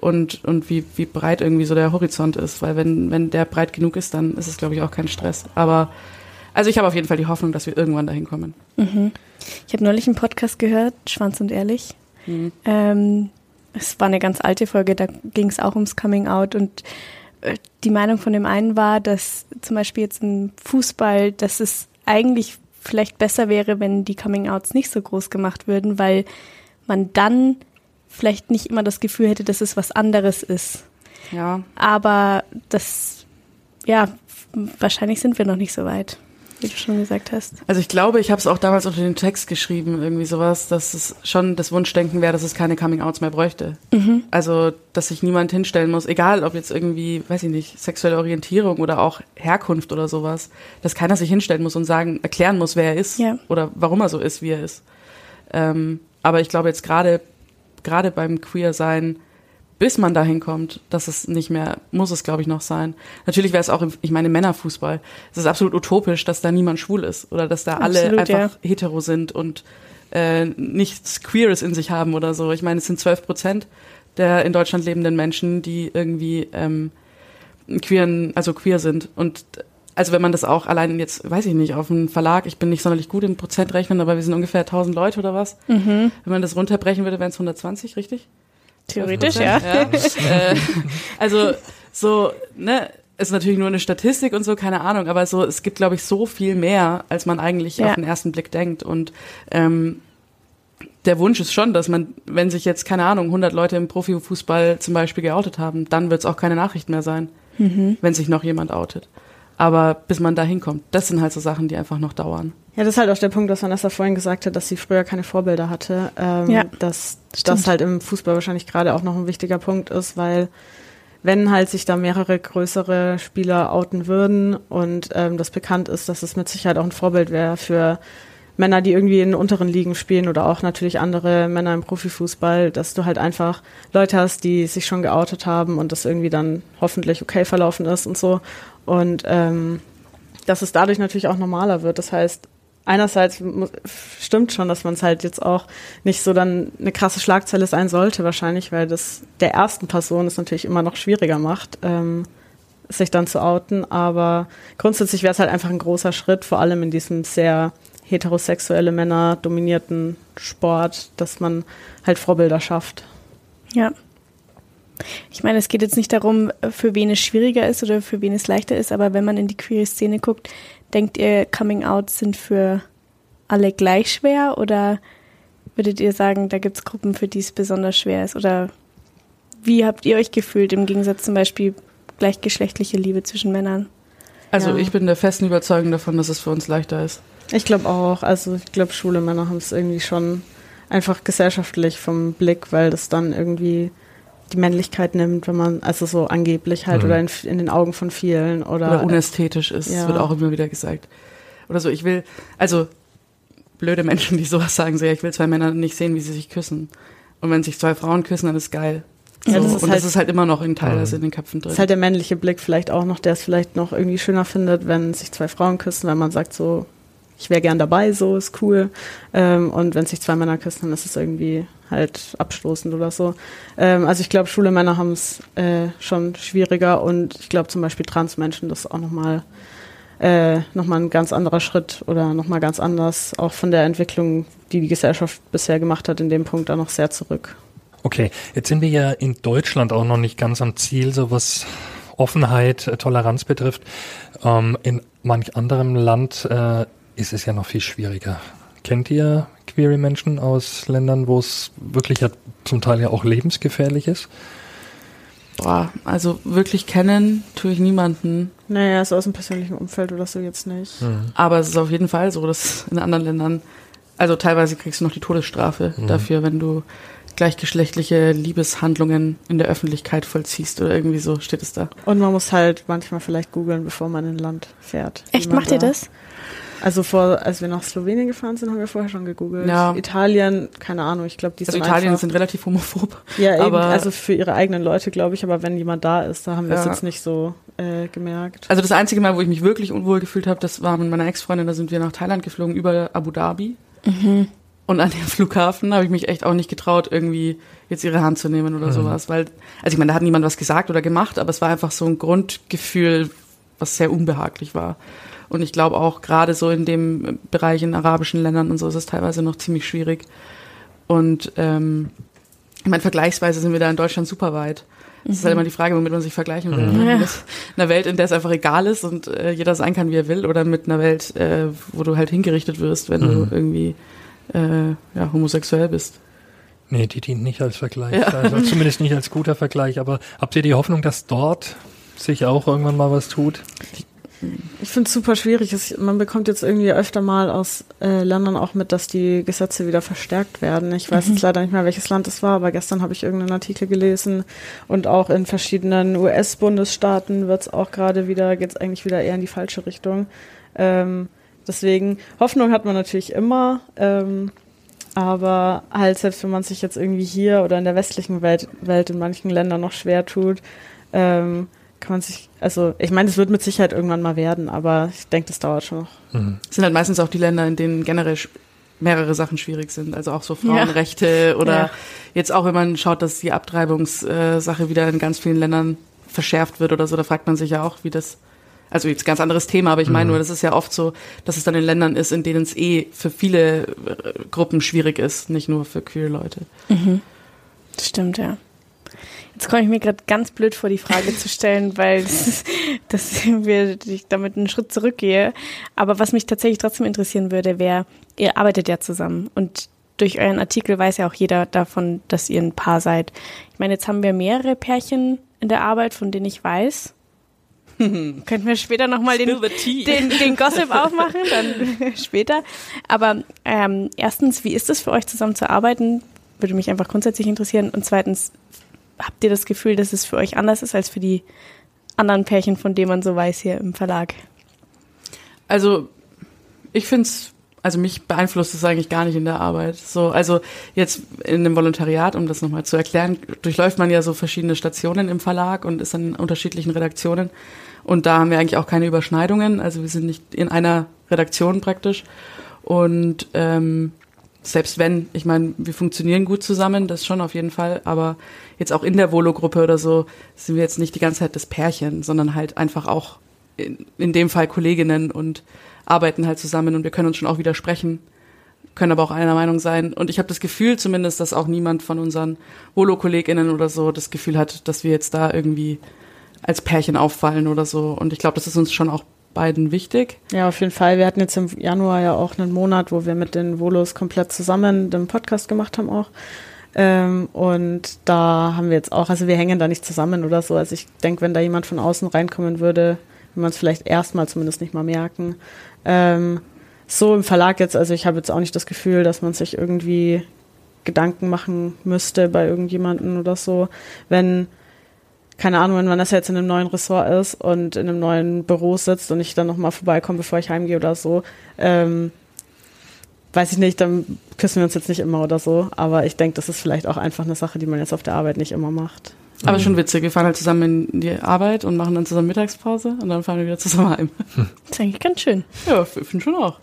und, und wie, wie breit irgendwie so der Horizont ist. Weil wenn, wenn der breit genug ist, dann ist es, glaube ich, auch kein Stress. Aber also ich habe auf jeden Fall die Hoffnung, dass wir irgendwann dahin kommen. Mhm. Ich habe neulich einen Podcast gehört, Schwanz und Ehrlich. Mhm. Ähm, es war eine ganz alte Folge, da ging es auch ums Coming Out und äh, die Meinung von dem einen war, dass zum Beispiel jetzt im Fußball, dass es eigentlich vielleicht besser wäre, wenn die Coming Outs nicht so groß gemacht würden, weil man dann vielleicht nicht immer das Gefühl hätte, dass es was anderes ist. Ja. Aber das, ja, wahrscheinlich sind wir noch nicht so weit, wie du schon gesagt hast. Also ich glaube, ich habe es auch damals unter den Text geschrieben, irgendwie sowas, dass es schon das Wunschdenken wäre, dass es keine Coming-Outs mehr bräuchte. Mhm. Also, dass sich niemand hinstellen muss, egal ob jetzt irgendwie, weiß ich nicht, sexuelle Orientierung oder auch Herkunft oder sowas, dass keiner sich hinstellen muss und sagen, erklären muss, wer er ist ja. oder warum er so ist, wie er ist. Ähm, aber ich glaube jetzt gerade gerade beim Queer-Sein, bis man dahin kommt, dass es nicht mehr, muss es glaube ich noch sein. Natürlich wäre es auch, ich meine Männerfußball, es ist absolut utopisch, dass da niemand schwul ist oder dass da alle absolut, einfach ja. hetero sind und äh, nichts Queeres in sich haben oder so. Ich meine, es sind zwölf Prozent der in Deutschland lebenden Menschen, die irgendwie ähm, queeren, also queer sind und also wenn man das auch allein jetzt, weiß ich nicht, auf einen Verlag, ich bin nicht sonderlich gut im Prozentrechnen, aber wir sind ungefähr 1000 Leute oder was. Mhm. Wenn man das runterbrechen würde, wären es 120, richtig? Theoretisch, ja. ja. äh, also so, ne, ist natürlich nur eine Statistik und so, keine Ahnung, aber so, es gibt, glaube ich, so viel mehr, als man eigentlich ja. auf den ersten Blick denkt. Und ähm, der Wunsch ist schon, dass man, wenn sich jetzt, keine Ahnung, 100 Leute im Profifußball zum Beispiel geoutet haben, dann wird es auch keine Nachricht mehr sein, mhm. wenn sich noch jemand outet. Aber bis man da hinkommt, das sind halt so Sachen, die einfach noch dauern. Ja, das ist halt auch der Punkt, was Vanessa vorhin gesagt hat, dass sie früher keine Vorbilder hatte. Ähm, Ja, dass stimmt. das halt im Fußball wahrscheinlich gerade auch noch ein wichtiger Punkt ist, weil wenn halt sich da mehrere größere Spieler outen würden und ähm, das bekannt ist, dass es mit Sicherheit auch ein Vorbild wäre für Männer, die irgendwie in unteren Ligen spielen oder auch natürlich andere Männer im Profifußball, dass du halt einfach Leute hast, die sich schon geoutet haben und das irgendwie dann hoffentlich okay verlaufen ist und so. Und ähm, dass es dadurch natürlich auch normaler wird. Das heißt, einerseits stimmt schon, dass man es halt jetzt auch nicht so dann eine krasse Schlagzeile sein sollte wahrscheinlich, weil das der ersten Person es natürlich immer noch schwieriger macht, ähm, sich dann zu outen. Aber grundsätzlich wäre es halt einfach ein großer Schritt, vor allem in diesem sehr heterosexuelle Männer dominierten Sport, dass man halt Vorbilder schafft. Ja. Ich meine, es geht jetzt nicht darum, für wen es schwieriger ist oder für wen es leichter ist, aber wenn man in die queere Szene guckt, denkt ihr, Coming Out sind für alle gleich schwer oder würdet ihr sagen, da gibt es Gruppen, für die es besonders schwer ist? Oder wie habt ihr euch gefühlt im Gegensatz zum Beispiel gleichgeschlechtliche Liebe zwischen Männern? Also Ja. ich bin der festen Überzeugung davon, dass es für uns leichter ist. Ich glaube auch, also ich glaube, schwule Männer haben es irgendwie schon einfach gesellschaftlich vom Blick, weil das dann irgendwie die Männlichkeit nimmt, wenn man, also so angeblich halt, Mhm. oder in, in den Augen von vielen oder, Oder unästhetisch ist, Ja. wird auch immer wieder gesagt. Oder so, ich will, also blöde Menschen, die sowas sagen, so ja, ich will zwei Männer nicht sehen, wie sie sich küssen. Und wenn sich zwei Frauen küssen, dann ist geil. So, Ja, das ist und halt- das ist halt immer noch in teilweise Mhm. in den Köpfen drin. ist halt der männliche Blick vielleicht auch noch, der es vielleicht noch irgendwie schöner findet, wenn sich zwei Frauen küssen, weil man sagt so, ich wäre gern dabei, so ist cool. Ähm, und wenn sich zwei Männer küssen, dann ist es irgendwie halt abstoßend oder so. Ähm, also ich glaube, schwule Männer haben es äh, schon schwieriger und ich glaube zum Beispiel Transmenschen, das ist auch nochmal äh, noch mal ein ganz anderer Schritt oder nochmal ganz anders, auch von der Entwicklung, die die Gesellschaft bisher gemacht hat, in dem Punkt da noch sehr zurück. Okay, jetzt sind wir ja in Deutschland auch noch nicht ganz am Ziel, so was Offenheit, äh, Toleranz betrifft. Ähm, in manch anderem Land äh, ist es ja noch viel schwieriger. Kennt ihr queere Menschen aus Ländern, wo es wirklich ja zum Teil ja auch lebensgefährlich ist? Boah, also wirklich kennen tue ich niemanden. Naja, so aus dem persönlichen Umfeld oder so jetzt nicht. Aber es ist auf jeden Fall so, dass in anderen Ländern, also teilweise kriegst du noch die Todesstrafe Mhm. dafür, wenn du gleichgeschlechtliche Liebeshandlungen in der Öffentlichkeit vollziehst oder irgendwie so steht es da. Und man muss halt manchmal vielleicht googeln, bevor man in ein Land fährt. Echt, macht ihr da- das? Also vor, als wir nach Slowenien gefahren sind, haben wir vorher schon gegoogelt. Ja. Italien, keine Ahnung, ich glaube, die Also sind Italien einfach, sind relativ homophob. ja, eben, aber- also für ihre eigenen Leute, glaube ich, aber wenn jemand da ist, da haben wir es Ja. jetzt nicht so äh, gemerkt. Also das einzige Mal, wo ich mich wirklich unwohl gefühlt habe, das war mit meiner Ex-Freundin, da sind wir nach Thailand geflogen über Abu Dhabi. Und an dem Flughafen habe ich mich echt auch nicht getraut, irgendwie jetzt ihre Hand zu nehmen oder sowas. Weil, also ich meine, da hat niemand was gesagt oder gemacht, aber es war einfach so ein Grundgefühl, was sehr unbehaglich war. Und ich glaube auch gerade so in dem Bereich in arabischen Ländern und so ist es teilweise noch ziemlich schwierig. Und ähm, ich meine, vergleichsweise sind wir da in Deutschland super weit. Das ist halt immer die Frage, womit man sich vergleichen will. Mhm. Mit einer Welt, in der es einfach egal ist und äh, jeder sein kann, wie er will, oder mit einer Welt, äh, wo du halt hingerichtet wirst, wenn Mhm. du irgendwie äh, ja, homosexuell bist. Nee, die dient nicht als Vergleich. Ja. Also zumindest nicht als guter Vergleich. Aber habt ihr die Hoffnung, dass dort sich auch irgendwann mal was tut? Ich finde es super schwierig. Es, man bekommt jetzt irgendwie öfter mal aus äh, Ländern auch mit, dass die Gesetze wieder verstärkt werden. Ich weiß jetzt leider nicht mehr, welches Land es war, aber gestern habe ich irgendeinen Artikel gelesen und auch in verschiedenen US-Bundesstaaten wird es auch gerade wieder, geht es eigentlich wieder eher in die falsche Richtung. Ähm, deswegen, Hoffnung hat man natürlich immer, ähm, aber halt selbst wenn man sich jetzt irgendwie hier oder in der westlichen Welt, Welt in manchen Ländern noch schwer tut, ähm, kann man sich, also ich meine, es wird mit Sicherheit irgendwann mal werden, aber ich denke, das dauert schon noch. Mhm. Es sind halt meistens auch die Länder, in denen generell mehrere Sachen schwierig sind. Also auch so Frauenrechte oder Ja. jetzt auch, wenn man schaut, dass die Abtreibungssache wieder in ganz vielen Ländern verschärft wird oder so, da fragt man sich ja auch, wie das, also jetzt ganz anderes Thema, aber ich meine Mhm. nur, das ist ja oft so, dass es dann in Ländern ist, in denen es eh für viele äh, Gruppen schwierig ist, nicht nur für queer Leute. Das stimmt, ja. Jetzt komme ich mir gerade ganz blöd vor, die Frage zu stellen, weil das wir, ich damit einen Schritt zurückgehe. Aber was mich tatsächlich trotzdem interessieren würde, wäre, ihr arbeitet ja zusammen und durch euren Artikel weiß ja auch jeder davon, dass ihr ein Paar seid. Ich meine, jetzt haben wir mehrere Pärchen in der Arbeit, von denen ich weiß. Könnten wir später nochmal den, den, den Gossip aufmachen, dann später. Aber ähm, erstens, wie ist es für euch zusammen zu arbeiten? Würde mich einfach grundsätzlich interessieren. Und zweitens, habt ihr das Gefühl, dass es für euch anders ist als für die anderen Pärchen, von denen man so weiß hier im Verlag? Also ich finde es, also mich beeinflusst es eigentlich gar nicht in der Arbeit. So, also jetzt in dem Volontariat, um das nochmal zu erklären, durchläuft man ja so verschiedene Stationen im Verlag und ist an unterschiedlichen Redaktionen. Und da haben wir eigentlich auch keine Überschneidungen. Also wir sind nicht in einer Redaktion praktisch. Und ähm, selbst wenn, ich meine, wir funktionieren gut zusammen, das schon auf jeden Fall, aber jetzt auch in der Volo-Gruppe oder so sind wir jetzt nicht die ganze Zeit das Pärchen, sondern halt einfach auch in, in dem Fall Kolleginnen und arbeiten halt zusammen und wir können uns schon auch widersprechen, können aber auch einer Meinung sein. Und ich habe das Gefühl zumindest, dass auch niemand von unseren Volo-KollegInnen oder so das Gefühl hat, dass wir jetzt da irgendwie als Pärchen auffallen oder so. Und ich glaube, das ist uns schon auch beiden wichtig. Ja, auf jeden Fall. Wir hatten jetzt im Januar ja auch einen Monat, wo wir mit den Volos komplett zusammen den Podcast gemacht haben auch. Ähm, und da haben wir jetzt auch, also wir hängen da nicht zusammen oder so. Also ich denke, wenn da jemand von außen reinkommen würde, würde man es vielleicht erstmal zumindest nicht mal merken. Ähm, so im Verlag jetzt, also ich habe jetzt auch nicht das Gefühl, dass man sich irgendwie Gedanken machen müsste bei irgendjemanden oder so. Wenn keine Ahnung, wenn man das jetzt in einem neuen Ressort ist und in einem neuen Büro sitzt und ich dann nochmal vorbeikomme, bevor ich heimgehe oder so, ähm, weiß ich nicht, dann küssen wir uns jetzt nicht immer oder so. Aber ich denke, das ist vielleicht auch einfach eine Sache, die man jetzt auf der Arbeit nicht immer macht. Aber schon witzig, wir fahren halt zusammen in die Arbeit und machen dann zusammen Mittagspause und dann fahren wir wieder zusammen heim. Das ist eigentlich ganz schön. Ja, ich finde schon auch.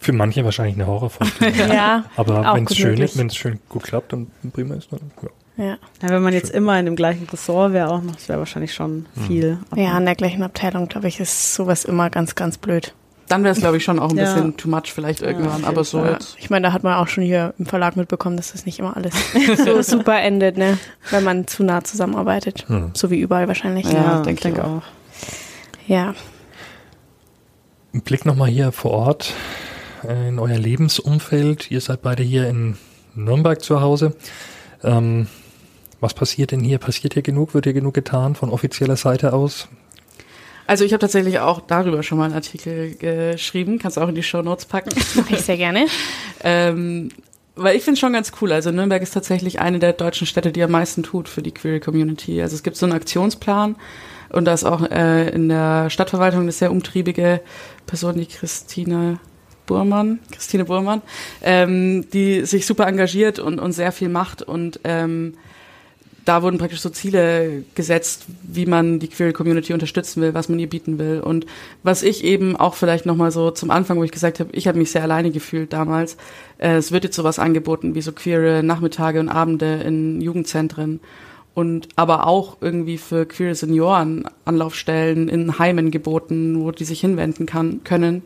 Für manche wahrscheinlich eine Horrorvorstellung. Ja, Aber wenn es schön ist, wenn es schön gut klappt und prima ist, dann ja. Ja. Ja, wenn man jetzt immer in dem gleichen Ressort wäre, auch noch, das wäre wahrscheinlich schon viel. Aber ja, in der gleichen Abteilung, glaube ich, ist sowas immer ganz, ganz blöd. Dann wäre es, glaube ich, schon auch ein Ja. bisschen too much vielleicht irgendwann. auf aber so Fall. jetzt. Ich meine, da hat man auch schon hier im Verlag mitbekommen, dass das nicht immer alles so super endet, ne? Wenn man zu nah zusammenarbeitet. Hm. So wie überall wahrscheinlich. Ja, ja, denk ich denke ich auch. Ja. Ein Blick nochmal hier vor Ort äh, in euer Lebensumfeld. Ihr seid beide hier in Nürnberg zu Hause. Ähm, was passiert denn hier? Passiert hier genug? Wird hier genug getan von offizieller Seite aus? Also ich habe tatsächlich auch darüber schon mal einen Artikel geschrieben. Kannst du auch in die Show Notes packen. Mache ich sehr gerne. ähm, weil ich finde schon ganz cool. Also Nürnberg ist tatsächlich eine der deutschen Städte, die am meisten tut für die Queer Community. Also es gibt so einen Aktionsplan und da ist auch äh, in der Stadtverwaltung eine sehr umtriebige Person, die Christine Burmann, Christine Burmann, ähm, die sich super engagiert und, und sehr viel macht und ähm, da wurden praktisch so Ziele gesetzt, wie man die Queer Community unterstützen will, was man ihr bieten will. Und was ich eben auch vielleicht nochmal so zum Anfang, wo ich gesagt habe, ich habe mich sehr alleine gefühlt damals. Äh, es wird jetzt sowas angeboten wie so queere Nachmittage und Abende in Jugendzentren und aber auch irgendwie für queere Senioren Anlaufstellen in Heimen geboten, wo die sich hinwenden kann, können.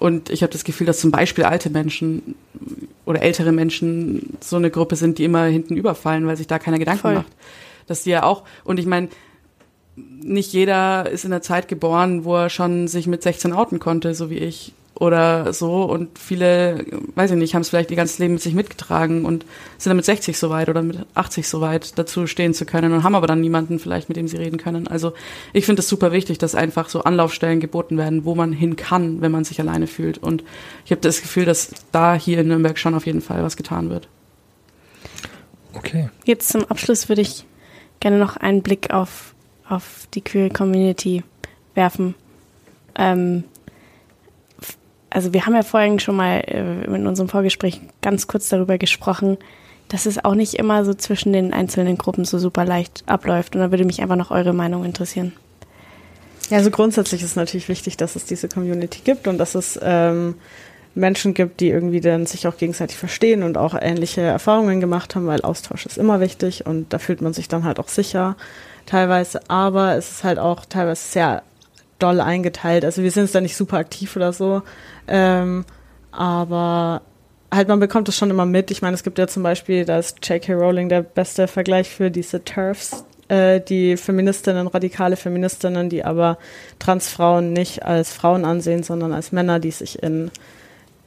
Und ich habe das Gefühl, dass zum Beispiel alte Menschen oder ältere Menschen so eine Gruppe sind, die immer hinten überfallen, weil sich da keiner Gedanken Voll. macht. Dass die ja auch, und ich meine, nicht jeder ist in der Zeit geboren, wo er schon sich mit 16 outen konnte, so wie ich oder so. Und viele, weiß ich nicht, haben es vielleicht ihr ganzes Leben mit sich mitgetragen und sind dann mit 60 soweit oder mit 80 soweit dazu stehen zu können und haben aber dann niemanden vielleicht, mit dem sie reden können. Also ich finde es super wichtig, dass einfach so Anlaufstellen geboten werden, wo man hin kann, wenn man sich alleine fühlt. Und ich habe das Gefühl, dass da hier in Nürnberg schon auf jeden Fall was getan wird. Okay. Jetzt zum Abschluss würde ich gerne noch einen Blick auf, auf die Queer Community werfen. Ähm, also wir haben ja vorhin schon mal äh, in unserem Vorgespräch ganz kurz darüber gesprochen, dass es auch nicht immer so zwischen den einzelnen Gruppen so super leicht abläuft. Und da würde mich einfach noch eure Meinung interessieren. Ja, also grundsätzlich ist natürlich wichtig, dass es diese Community gibt und dass es ähm, Menschen gibt, die irgendwie dann sich auch gegenseitig verstehen und auch ähnliche Erfahrungen gemacht haben, weil Austausch ist immer wichtig und da fühlt man sich dann halt auch sicher teilweise. Aber es ist halt auch teilweise sehr doll eingeteilt. Also wir sind jetzt da nicht super aktiv oder so, ähm, aber halt man bekommt es schon immer mit. Ich meine, es gibt ja zum Beispiel, da ist J.K. Rowling der beste Vergleich für diese TERFs, äh, die Feministinnen, radikale Feministinnen, die aber Transfrauen nicht als Frauen ansehen, sondern als Männer, die sich in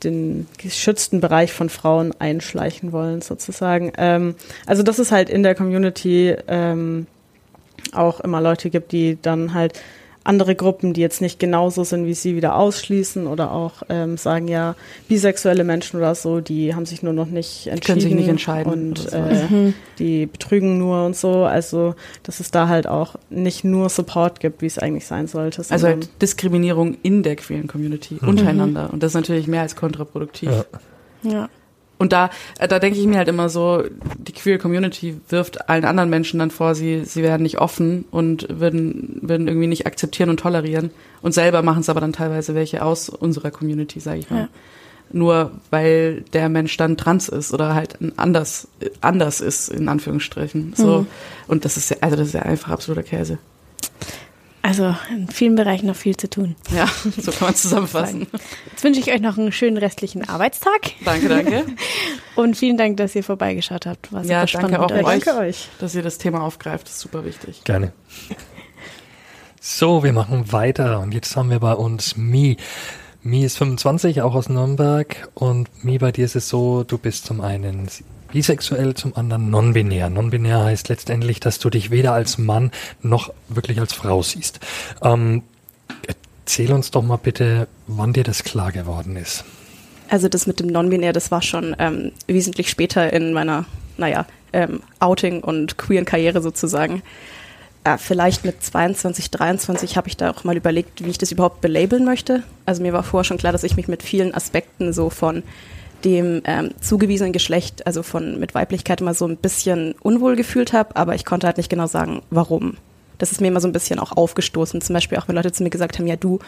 den geschützten Bereich von Frauen einschleichen wollen, sozusagen. Ähm, also dass es halt in der Community ähm, auch immer Leute gibt, die dann halt andere Gruppen, die jetzt nicht genauso sind wie sie, wieder ausschließen oder auch ähm, sagen, ja, bisexuelle Menschen oder so, die haben sich nur noch nicht entschieden. Können sich nicht entscheiden. Und so. äh, Mhm. die betrügen nur und so. Also, dass es da halt auch nicht nur Support gibt, wie es eigentlich sein sollte. Also halt Diskriminierung in der queeren Community untereinander. Und das ist natürlich mehr als kontraproduktiv. Ja. Ja. Und da, äh, da denke ich mir halt immer so, die queer Community wirft allen anderen Menschen dann vor, sie, sie werden nicht offen und würden, würden irgendwie nicht akzeptieren und tolerieren. Und selber machen es aber dann teilweise welche aus unserer Community, sage ich mal. Ja. Nur weil der Mensch dann trans ist oder halt anders, anders ist, in Anführungsstrichen. So. Mhm. Und das ist ja, also das ist ja einfach absoluter Käse. Also in vielen Bereichen noch viel zu tun. Ja, so kann man zusammenfassen. Jetzt wünsche ich euch noch einen schönen restlichen Arbeitstag Danke, danke, und vielen Dank, dass ihr vorbeigeschaut habt. War Ja, super danke spannend auch euch. danke euch. dass ihr das Thema aufgreift. Das ist super wichtig. Gerne. So, wir machen weiter und jetzt haben wir bei uns Mi. Mi ist 25, auch aus Nürnberg und Mi, bei dir ist es so, du bist zum einen bisexuell, zum anderen non-binär. Non-binär heißt letztendlich, dass du dich weder als Mann noch wirklich als Frau siehst. Ähm, erzähl uns doch mal bitte, wann dir das klar geworden ist. Also das mit dem Non-Binär, das war schon ähm, wesentlich später in meiner, naja, ähm, Outing- und queeren Karriere sozusagen. Äh, vielleicht mit 22, 23 habe ich da auch mal überlegt, wie ich das überhaupt belabeln möchte. Also mir war vorher schon klar, dass ich mich mit vielen Aspekten so von dem ähm, zugewiesenen Geschlecht, also von mit Weiblichkeit immer so ein bisschen unwohl gefühlt habe, aber ich konnte halt nicht genau sagen, warum. Das ist mir immer so ein bisschen auch aufgestoßen. Zum Beispiel auch, wenn Leute zu mir gesagt haben, ja, du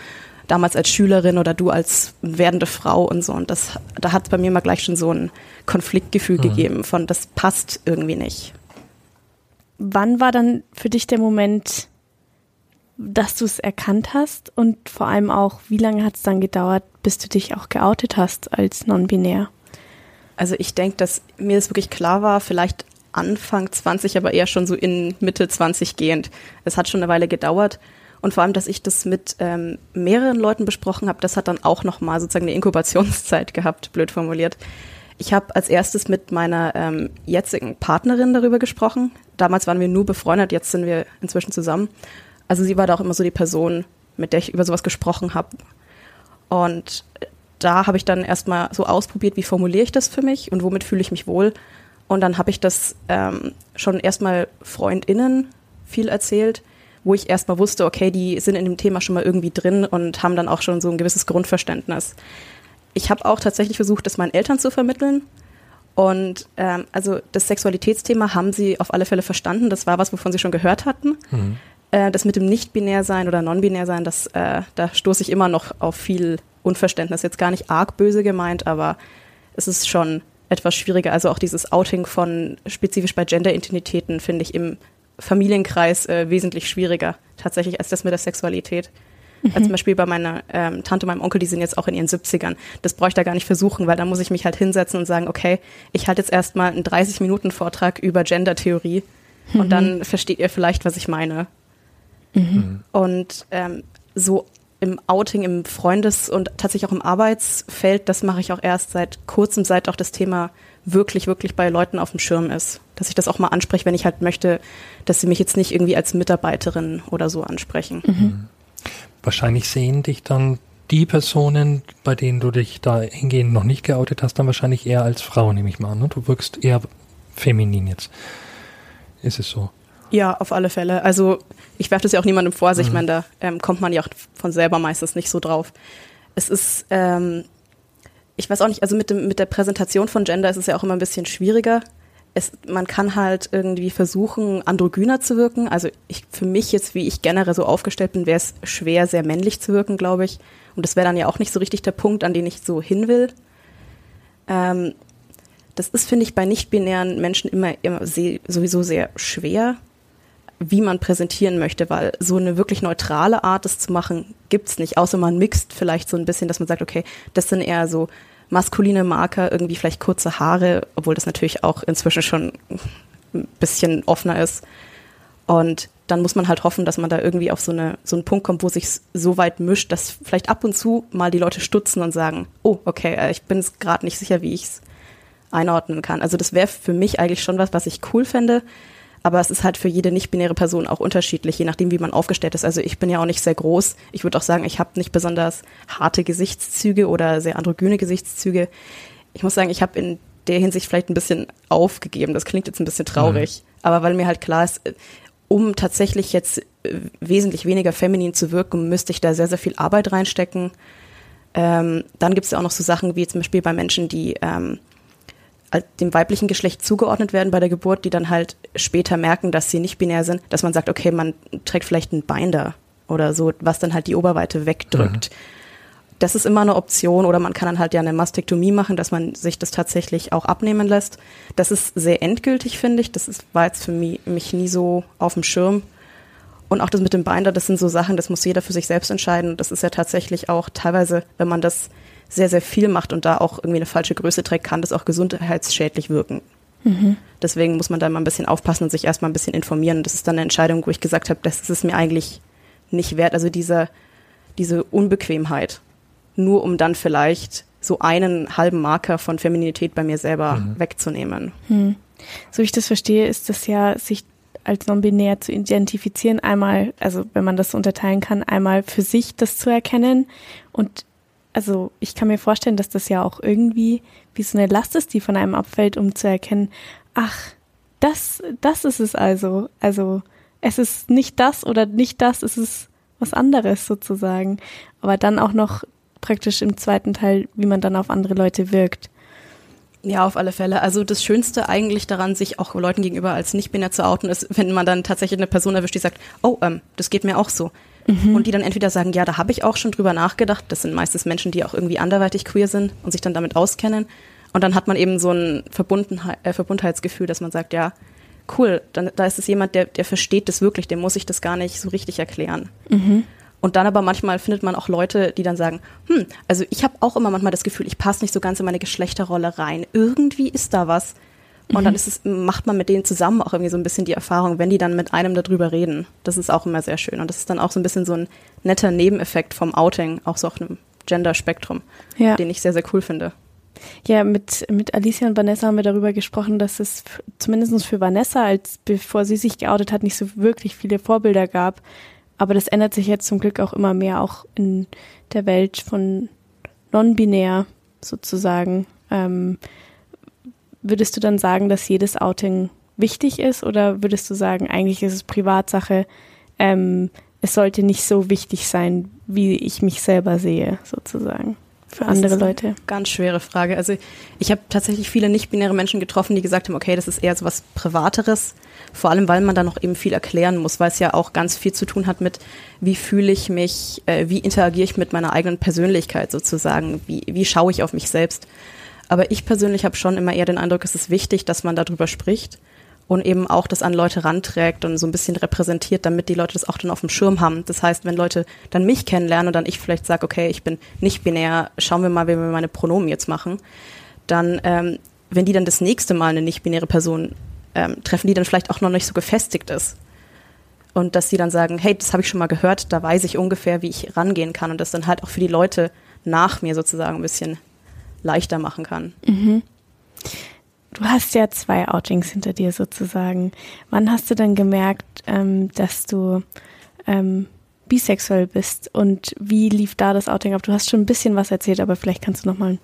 damals als Schülerin oder du als werdende Frau und so. Und das, da hat es bei mir immer gleich schon so ein Konfliktgefühl gegeben von, das passt irgendwie nicht. Wann war dann für dich der Moment, dass du es erkannt hast und vor allem auch, wie lange hat es dann gedauert, bis du dich auch geoutet hast als non-binär? Also ich denke, dass mir das wirklich klar war, vielleicht Anfang 20, aber eher schon so in Mitte 20 gehend. Es hat schon eine Weile gedauert. Und vor allem, dass ich das mit ähm, mehreren Leuten besprochen habe, das hat dann auch nochmal sozusagen eine Inkubationszeit gehabt, blöd formuliert. Ich habe als erstes mit meiner ähm, jetzigen Partnerin darüber gesprochen. Damals waren wir nur befreundet, jetzt sind wir inzwischen zusammen. Also sie war da auch immer so die Person, mit der ich über sowas gesprochen habe. Und da habe ich dann erstmal so ausprobiert, wie formuliere ich das für mich und womit fühle ich mich wohl. Und dann habe ich das ähm, schon erstmal FreundInnen viel erzählt, wo ich erstmal wusste, okay, die sind in dem Thema schon mal irgendwie drin und haben dann auch schon so ein gewisses Grundverständnis. Ich habe auch tatsächlich versucht, das meinen Eltern zu vermitteln. Und ähm, also das Sexualitätsthema haben sie auf alle Fälle verstanden. Das war was, wovon sie schon gehört hatten. Mhm. Äh, das mit dem Nicht-Binär-Sein oder Non-Binär-Sein, das, äh, da stoße ich immer noch auf viel Unverständnis. Jetzt gar nicht arg böse gemeint, aber es ist schon etwas schwieriger. Also auch dieses Outing von spezifisch bei Gender-Identitäten finde ich im Familienkreis äh, wesentlich schwieriger tatsächlich als das mit der Sexualität. Also zum Beispiel bei meiner ähm, Tante, meinem Onkel, die sind jetzt auch in ihren 70ern. Das bräuchte ich da gar nicht versuchen, weil da muss ich mich halt hinsetzen und sagen, okay, ich halte jetzt erstmal einen 30-Minuten-Vortrag über Gender-Theorie und dann versteht ihr vielleicht, was ich meine. Und ähm, so im Outing, im Freundes- und tatsächlich auch im Arbeitsfeld, das mache ich auch erst seit kurzem, seit auch das Thema wirklich, wirklich bei Leuten auf dem Schirm ist. Dass ich das auch mal anspreche, wenn ich halt möchte, dass sie mich jetzt nicht irgendwie als Mitarbeiterin oder so ansprechen. Wahrscheinlich sehen dich dann die Personen, bei denen du dich da hingehend noch nicht geoutet hast, dann wahrscheinlich eher als Frau, nehme ich mal an. Ne? Du wirkst eher feminin jetzt. Ist es so? Ja, auf alle Fälle. Also ich werfe das ja auch niemandem vor. Also ich meine, da ähm, kommt man ja auch von selber meistens nicht so drauf. Es ist, ähm, ich weiß auch nicht, also mit, dem, mit der Präsentation von Gender ist es ja auch immer ein bisschen schwieriger. Es, man kann halt irgendwie versuchen, androgyner zu wirken. Also ich, für mich jetzt, wie ich generell so aufgestellt bin, wäre es schwer, sehr männlich zu wirken, glaube ich. Und das wäre dann ja auch nicht so richtig der Punkt, an den ich so hin will. Ähm, das ist, finde ich, bei nicht-binären Menschen immer, immer se- sowieso sehr schwer, wie man präsentieren möchte, weil so eine wirklich neutrale Art, das zu machen, gibt's nicht. Außer man mixt vielleicht so ein bisschen, dass man sagt, okay, das sind eher so maskuline Marker, irgendwie vielleicht kurze Haare, obwohl das natürlich auch inzwischen schon ein bisschen offener ist. Und dann muss man halt hoffen, dass man da irgendwie auf so, eine, so einen Punkt kommt, wo sich so weit mischt, dass vielleicht ab und zu mal die Leute stutzen und sagen, oh, okay, äh, ich bin es gerade nicht sicher, wie ich's einordnen kann. Also das wäre für mich eigentlich schon was, was ich cool fände. Aber es ist halt für jede nicht-binäre Person auch unterschiedlich, je nachdem, wie man aufgestellt ist. Also ich bin ja auch nicht sehr groß. Ich würde auch sagen, ich habe nicht besonders harte Gesichtszüge oder sehr androgyne Gesichtszüge. Ich muss sagen, ich habe in der Hinsicht vielleicht ein bisschen aufgegeben. Das klingt jetzt ein bisschen traurig, mhm. aber weil mir halt klar ist, um tatsächlich jetzt äh, wesentlich weniger feminin zu wirken, müsste ich da sehr, sehr viel Arbeit reinstecken. Ähm, dann gibt es ja auch noch so Sachen wie zum Beispiel bei Menschen, die ähm, dem weiblichen Geschlecht zugeordnet werden bei der Geburt, die dann halt später merken, dass sie nicht binär sind, dass man sagt, okay, man trägt vielleicht ein Binder oder so, was dann halt die Oberweite wegdrückt. Mhm. Das ist immer eine Option oder man kann dann halt ja eine Mastektomie machen, dass man sich das tatsächlich auch abnehmen lässt. Das ist sehr endgültig, finde ich. Das ist, war jetzt für mich, mich nie so auf dem Schirm. Und auch das mit dem Binder, das sind so Sachen, das muss jeder für sich selbst entscheiden. Das ist ja tatsächlich auch teilweise, wenn man das sehr, sehr viel macht und da auch irgendwie eine falsche Größe trägt, kann das auch gesundheitsschädlich wirken. Mhm. Deswegen muss man da mal ein bisschen aufpassen und sich erstmal ein bisschen informieren. Das ist dann eine Entscheidung, wo ich gesagt habe, das ist es mir eigentlich nicht wert. Also diese, diese Unbequemheit, nur um dann vielleicht so einen halben Marker von Femininität bei mir selber mhm. wegzunehmen. Mhm. So wie ich das verstehe, ist das ja, sich als non-binär zu identifizieren, einmal, also wenn man das unterteilen kann, einmal für sich das zu erkennen und also ich kann mir vorstellen, dass das ja auch irgendwie wie so eine Last ist, die von einem abfällt, um zu erkennen, ach, das, das ist es also. Also es ist nicht das oder nicht das, es ist was anderes sozusagen. Aber dann auch noch praktisch im zweiten Teil, wie man dann auf andere Leute wirkt. Ja, auf alle Fälle. Also das Schönste eigentlich daran, sich auch Leuten gegenüber als nicht-binär zu outen, ist, wenn man dann tatsächlich eine Person erwischt, die sagt, oh, ähm, das geht mir auch so. Mhm. Und die dann entweder sagen, ja, da habe ich auch schon drüber nachgedacht. Das sind meistens Menschen, die auch irgendwie anderweitig queer sind und sich dann damit auskennen. Und dann hat man eben so ein Verbundenheit, äh, Verbundheitsgefühl, dass man sagt, ja, cool, dann, da ist es jemand, der, der versteht das wirklich, dem muss ich das gar nicht so richtig erklären. Mhm. Und dann aber manchmal findet man auch Leute, die dann sagen, hm, also ich habe auch immer manchmal das Gefühl, ich passe nicht so ganz in meine Geschlechterrolle rein. Irgendwie ist da was. Und mhm. dann ist es, macht man mit denen zusammen auch irgendwie so ein bisschen die Erfahrung, wenn die dann mit einem darüber reden. Das ist auch immer sehr schön. Und das ist dann auch so ein bisschen so ein netter Nebeneffekt vom Outing, auch so auf einem Gender-Spektrum, ja. den ich sehr, sehr cool finde. Ja, mit, mit Alicia und Vanessa haben wir darüber gesprochen, dass es zumindest für Vanessa, als bevor sie sich geoutet hat, nicht so wirklich viele Vorbilder gab. Aber das ändert sich jetzt zum Glück auch immer mehr, auch in der Welt von non-binär sozusagen. Ähm, würdest du dann sagen, dass jedes Outing wichtig ist oder würdest du sagen, eigentlich ist es Privatsache, ähm, es sollte nicht so wichtig sein, wie ich mich selber sehe, sozusagen, für andere Leute? Ganz schwere Frage. Also ich habe tatsächlich viele nicht-binäre Menschen getroffen, die gesagt haben, okay, das ist eher so was Privateres, vor allem weil man da noch eben viel erklären muss, weil es ja auch ganz viel zu tun hat mit, wie fühle ich mich, äh, wie interagiere ich mit meiner eigenen Persönlichkeit sozusagen, wie, wie schaue ich auf mich selbst. Aber ich persönlich habe schon immer eher den Eindruck, es ist wichtig, dass man darüber spricht und eben auch das an Leute ranträgt und so ein bisschen repräsentiert, damit die Leute das auch dann auf dem Schirm haben. Das heißt, wenn Leute dann mich kennenlernen und dann ich vielleicht sage, okay, ich bin nicht binär, schauen wir mal, wie wir meine Pronomen jetzt machen, dann, ähm, wenn die dann das nächste Mal eine nicht-binäre Person ähm, treffen, die dann vielleicht auch noch nicht so gefestigt ist. Und dass sie dann sagen, hey, das habe ich schon mal gehört, da weiß ich ungefähr, wie ich rangehen kann und das dann halt auch für die Leute nach mir sozusagen ein bisschen leichter machen kann. Mhm. Du hast ja zwei Outings hinter dir sozusagen. Wann hast du dann gemerkt, ähm, dass du ähm, bisexuell bist und wie lief da das Outing ab? Du hast schon ein bisschen was erzählt, aber vielleicht kannst du noch mal ein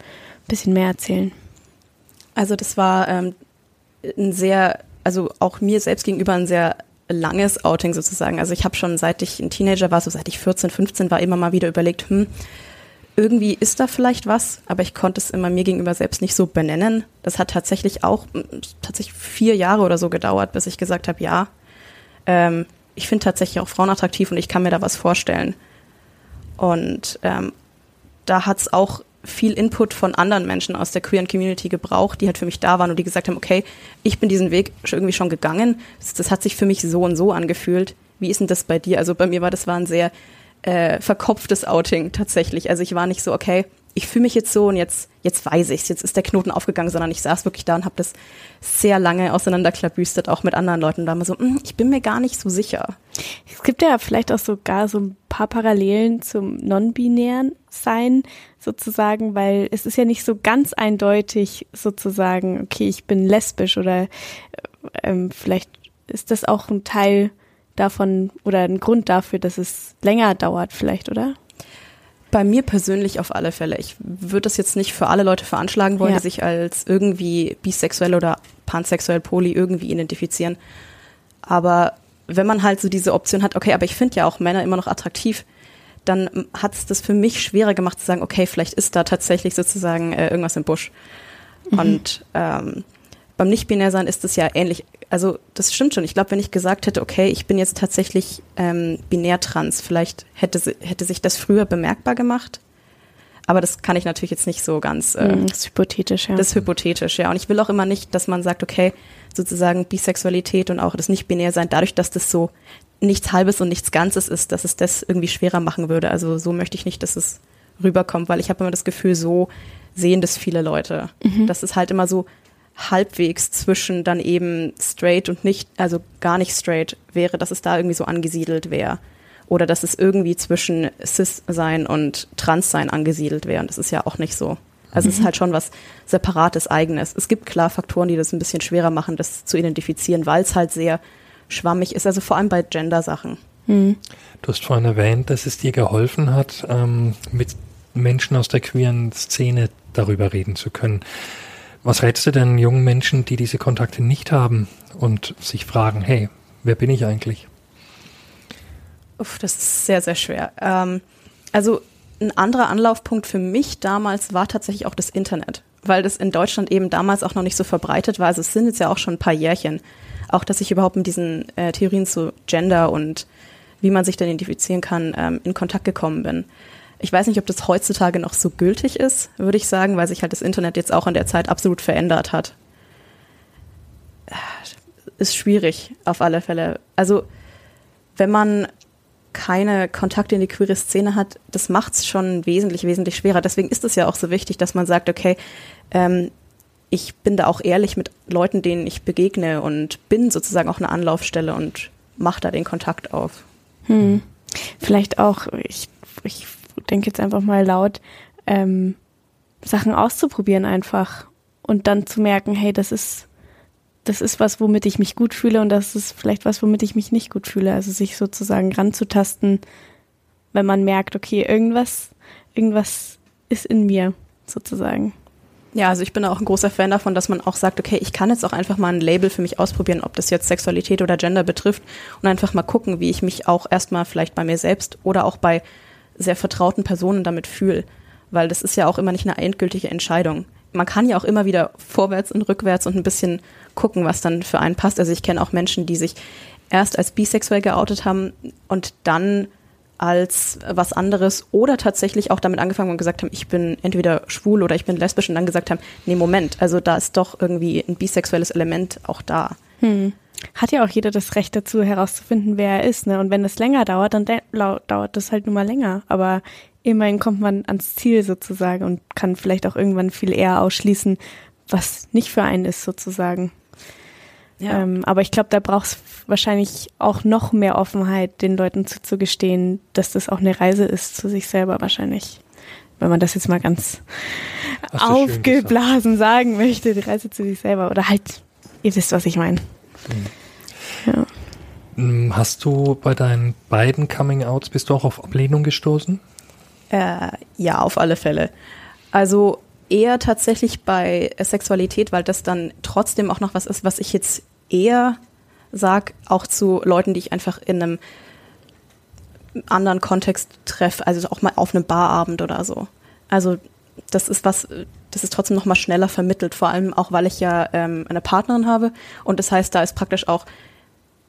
bisschen mehr erzählen. Also das war ähm, ein sehr, also auch mir selbst gegenüber ein sehr langes Outing sozusagen. Also ich habe schon seit ich ein Teenager war, so seit ich 14, 15 war, immer mal wieder überlegt, hm, irgendwie ist da vielleicht was, aber ich konnte es immer mir gegenüber selbst nicht so benennen. Das hat tatsächlich auch tatsächlich vier Jahre oder so gedauert, bis ich gesagt habe, ja, ähm, ich finde tatsächlich auch Frauen attraktiv und ich kann mir da was vorstellen. Und ähm, da hat es auch viel Input von anderen Menschen aus der queeren Community gebraucht, die halt für mich da waren und die gesagt haben, okay, ich bin diesen Weg irgendwie schon gegangen. Das, das hat sich für mich so und so angefühlt. Wie ist denn das bei dir? Also bei mir war das war ein sehr äh, verkopftes Outing tatsächlich. Also ich war nicht so, okay, ich fühle mich jetzt so und jetzt, jetzt weiß ich's, jetzt ist der Knoten aufgegangen, sondern ich saß wirklich da und habe das sehr lange auseinanderklabüstert, auch mit anderen Leuten. Da war so, hm, ich bin mir gar nicht so sicher. Es gibt ja vielleicht auch sogar so ein paar Parallelen zum non-binären Sein sozusagen, weil es ist ja nicht so ganz eindeutig sozusagen, okay, ich bin lesbisch oder äh, ähm, vielleicht ist das auch ein Teil davon oder ein Grund dafür, dass es länger dauert vielleicht, oder? Bei mir persönlich auf alle Fälle. Ich würde das jetzt nicht für alle Leute veranschlagen wollen, Ja. die sich als irgendwie bisexuell oder pansexuell poly irgendwie identifizieren. Aber wenn man halt so diese Option hat, okay, aber ich finde ja auch Männer immer noch attraktiv, dann hat es das für mich schwerer gemacht zu sagen, okay, vielleicht ist da tatsächlich sozusagen äh, irgendwas im Busch. Und ähm, beim Nicht-Binär-Sein ist es ja ähnlich. Also das stimmt schon. Ich glaube, wenn ich gesagt hätte, okay, ich bin jetzt tatsächlich ähm, binär-trans, vielleicht hätte, hätte sich das früher bemerkbar gemacht. Aber das kann ich natürlich jetzt nicht so ganz. Äh, Mhm, das ist hypothetisch, ja. das ist hypothetisch, ja. Und ich will auch immer nicht, dass man sagt, okay, sozusagen Bisexualität und auch das Nicht-Binär-Sein, dadurch, dass das so nichts Halbes und nichts Ganzes ist, dass es das irgendwie schwerer machen würde. Also so möchte ich nicht, dass es rüberkommt, weil ich habe immer das Gefühl, so sehen das viele Leute. Das ist halt immer so halbwegs zwischen dann eben straight und nicht, also gar nicht straight wäre, dass es da irgendwie so angesiedelt wäre. Oder dass es irgendwie zwischen Cis-Sein und Trans-Sein angesiedelt wäre. Und das ist ja auch nicht so. Also es ist halt schon was Separates, Eigenes. Es gibt klar Faktoren, die das ein bisschen schwerer machen, das zu identifizieren, weil es halt sehr schwammig ist. Also vor allem bei Gender-Sachen. Mhm. Du hast vorhin erwähnt, dass es dir geholfen hat, ähm, mit Menschen aus der queeren Szene darüber reden zu können. Was rätst du denn jungen Menschen, die diese Kontakte nicht haben und sich fragen, hey, wer bin ich eigentlich? Uff, das ist sehr, sehr schwer. Ähm, also ein anderer Anlaufpunkt für mich damals war tatsächlich auch das Internet, weil das in Deutschland eben damals auch noch nicht so verbreitet war. Also es sind jetzt ja auch schon ein paar Jährchen. Auch, dass ich überhaupt mit diesen äh, Theorien zu Gender und wie man sich dann identifizieren kann, ähm, in Kontakt gekommen bin. Ich weiß nicht, ob das heutzutage noch so gültig ist, würde ich sagen, weil sich halt das Internet jetzt auch in der Zeit absolut verändert hat. Äh, Ist schwierig, auf alle Fälle. Also, wenn man keine Kontakte in die queere Szene hat, das macht es schon wesentlich, wesentlich schwerer. Deswegen ist es ja auch so wichtig, dass man sagt, okay, ähm, ich bin da auch ehrlich mit Leuten, denen ich begegne und bin sozusagen auch eine Anlaufstelle und mache da den Kontakt auf. Hm. Vielleicht auch, ich, ich denke jetzt einfach mal laut, ähm, Sachen auszuprobieren einfach und dann zu merken, hey, das ist, das ist was, womit ich mich gut fühle und das ist vielleicht was, womit ich mich nicht gut fühle. Also sich sozusagen ranzutasten, wenn man merkt, okay, irgendwas, irgendwas ist in mir sozusagen. Ja, also ich bin auch ein großer Fan davon, dass man auch sagt, okay, ich kann jetzt auch einfach mal ein Label für mich ausprobieren, ob das jetzt Sexualität oder Gender betrifft und einfach mal gucken, wie ich mich auch erstmal vielleicht bei mir selbst oder auch bei sehr vertrauten Personen damit fühle. Weil das ist ja auch immer nicht eine endgültige Entscheidung. Man kann ja auch immer wieder vorwärts und rückwärts und ein bisschen gucken, was dann für einen passt. Also ich kenne auch Menschen, die sich erst als bisexuell geoutet haben und dann als was anderes oder tatsächlich auch damit angefangen und gesagt haben, ich bin entweder schwul oder ich bin lesbisch und dann gesagt haben, nee, Moment, also da ist doch irgendwie ein bisexuelles Element auch da. Hm. Hat ja auch jeder das Recht dazu, herauszufinden, wer er ist. Ne? Und wenn das länger dauert, dann dauert das halt nun mal länger. Aber immerhin kommt man ans Ziel sozusagen und kann vielleicht auch irgendwann viel eher ausschließen, was nicht für einen ist sozusagen. Ähm, aber ich glaube, da braucht es wahrscheinlich auch noch mehr Offenheit, den Leuten zuzugestehen, dass das auch eine Reise ist zu sich selber wahrscheinlich. Wenn man das jetzt mal ganz aufgeblasen sagen möchte, die Reise zu sich selber. Oder halt, ihr wisst, was ich meine. Ja. Mm, Hast du bei deinen beiden Coming-Outs, bist du auch auf Ablehnung gestoßen? Äh, ja, auf alle Fälle. Also eher tatsächlich bei Sexualität, weil das dann trotzdem auch noch was ist, was ich jetzt eher sag, auch zu Leuten, die ich einfach in einem anderen Kontext treffe, also auch mal auf einem Barabend oder so. Also das ist was, das ist trotzdem noch mal schneller vermittelt, vor allem auch, weil ich ja ähm, eine Partnerin habe und das heißt, da ist praktisch auch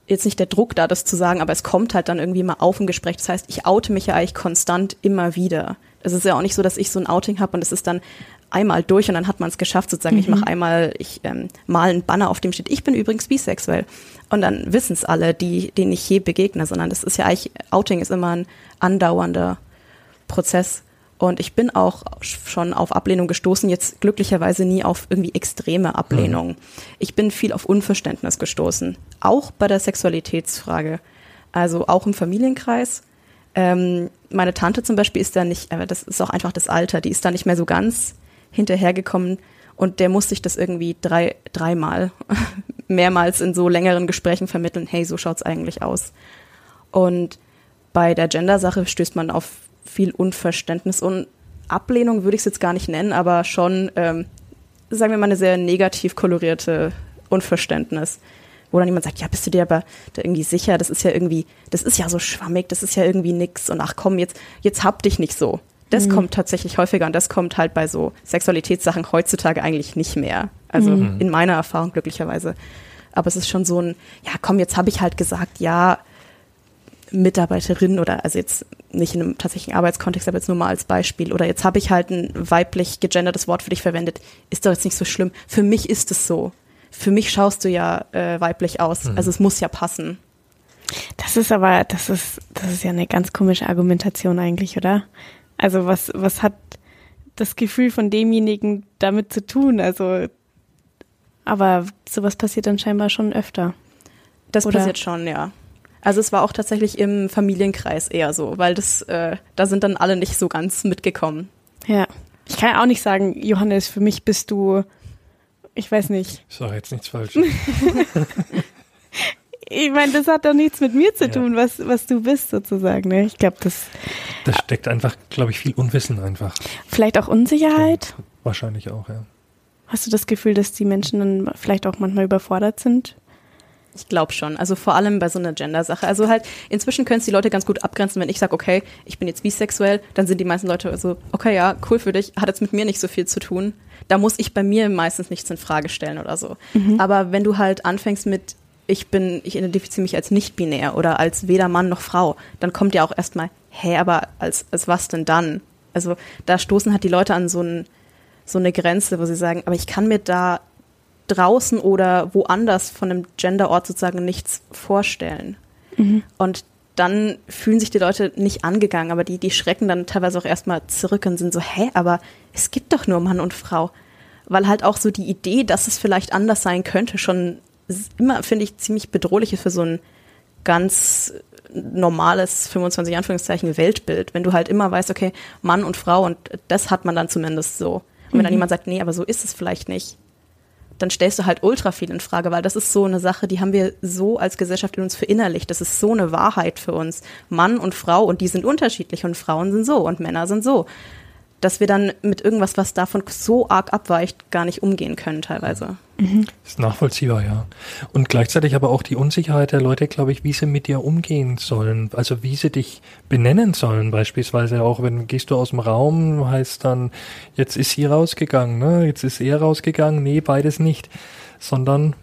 jetzt nicht der Druck da, das zu sagen, aber es kommt halt dann irgendwie mal auf ein Gespräch. Das heißt, ich oute mich ja eigentlich konstant immer wieder. Es ist ja auch nicht so, dass ich so ein Outing habe und es ist dann einmal durch und dann hat man es geschafft, sozusagen. Ich mache einmal, ich ähm, mal einen Banner, auf dem steht, ich bin übrigens bisexuell. Und dann wissen es alle, die, denen ich je begegne, sondern das ist ja eigentlich, Outing ist immer ein andauernder Prozess. Und ich bin auch schon auf Ablehnung gestoßen, jetzt glücklicherweise nie auf irgendwie extreme Ablehnung. Ich bin viel auf Unverständnis gestoßen, auch bei der Sexualitätsfrage. Also auch im Familienkreis. Ähm, meine Tante zum Beispiel ist da nicht, aber das ist auch einfach das Alter, die ist da nicht mehr so ganz hinterhergekommen und der musste ich das irgendwie drei, dreimal mehrmals in so längeren Gesprächen vermitteln, hey, so schaut's eigentlich aus. Und bei der Gender-Sache stößt man auf viel Unverständnis und Ablehnung würde ich es jetzt gar nicht nennen, aber schon, ähm, sagen wir mal, eine sehr negativ kolorierte Unverständnis. Wo dann jemand sagt, ja, bist du dir aber da irgendwie sicher, das ist ja irgendwie, das ist ja so schwammig, das ist ja irgendwie nix und ach komm, jetzt, jetzt hab dich nicht so. Das mhm. kommt tatsächlich häufiger und das kommt halt bei so Sexualitätssachen heutzutage eigentlich nicht mehr. Also mhm. in meiner Erfahrung glücklicherweise. Aber es ist schon so ein, ja komm, jetzt habe ich halt gesagt, ja, Mitarbeiterin oder also jetzt nicht in einem tatsächlichen Arbeitskontext, aber jetzt nur mal als Beispiel. Oder jetzt habe ich halt ein weiblich gegendertes Wort für dich verwendet. Ist doch jetzt nicht so schlimm. Für mich ist es so. Für mich schaust du ja äh, weiblich aus. Mhm. Also es muss ja passen. Das ist aber, das ist, das ist ja eine ganz komische Argumentation eigentlich, oder? Also was, was hat das Gefühl von demjenigen damit zu tun? Also, aber sowas passiert dann scheinbar schon öfter. Das oder? passiert schon, ja. Also es war auch tatsächlich im Familienkreis eher so, weil das, äh, da sind dann alle nicht so ganz mitgekommen. Ja. Ich kann ja auch nicht sagen, Johannes, für mich bist du, ich weiß nicht. Ich sage jetzt nichts Falsches. ich meine, das hat doch nichts mit mir zu tun, ja. was, was du bist sozusagen. Ne? Ich glaube, das. Das steckt einfach, glaube ich, viel Unwissen einfach. Vielleicht auch Unsicherheit? Ja, wahrscheinlich auch, ja. Hast du das Gefühl, dass die Menschen dann vielleicht auch manchmal überfordert sind? Ich glaube schon. Also vor allem bei so einer Gender-Sache. Also halt, inzwischen können es die Leute ganz gut abgrenzen, wenn ich sage, okay, ich bin jetzt bisexuell, dann sind die meisten Leute so, okay, ja, cool für dich, hat jetzt mit mir nicht so viel zu tun. Da muss ich bei mir meistens nichts in Frage stellen oder so. Mhm. Aber wenn du halt anfängst mit, ich bin, ich identifiziere mich als nicht binär oder als weder Mann noch Frau, dann kommt ja auch erstmal, hä, aber als, als was denn dann? Also da stoßen halt die Leute an so, ein, so eine Grenze, wo sie sagen, aber ich kann mir da draußen oder woanders von einem Genderort sozusagen nichts vorstellen. Mhm. Und dann fühlen sich die Leute nicht angegangen, aber die, die schrecken dann teilweise auch erstmal zurück und sind so, hä, aber es gibt doch nur Mann und Frau. Weil halt auch so die Idee, dass es vielleicht anders sein könnte, schon immer, finde ich, ziemlich bedrohlich ist für so ein ganz normales 25 Anführungszeichen Weltbild, wenn du halt immer weißt, okay, Mann und Frau und das hat man dann zumindest so. Und wenn mhm. dann jemand sagt, nee, aber so ist es vielleicht nicht, dann stellst du halt ultra viel in Frage, weil das ist so eine Sache, die haben wir so als Gesellschaft in uns verinnerlicht. Das ist so eine Wahrheit für uns. Mann und Frau und die sind unterschiedlich und Frauen sind so und Männer sind so. Dass wir dann mit irgendwas, was davon so arg abweicht, gar nicht umgehen können teilweise. Mhm. Ist nachvollziehbar, ja. Und gleichzeitig aber auch die Unsicherheit der Leute, glaube ich, wie sie mit dir umgehen sollen. Also wie sie dich benennen sollen, beispielsweise auch, wenn gehst du aus dem Raum, heißt dann, jetzt ist sie rausgegangen, ne? Jetzt ist er rausgegangen, nee, beides nicht. Sondern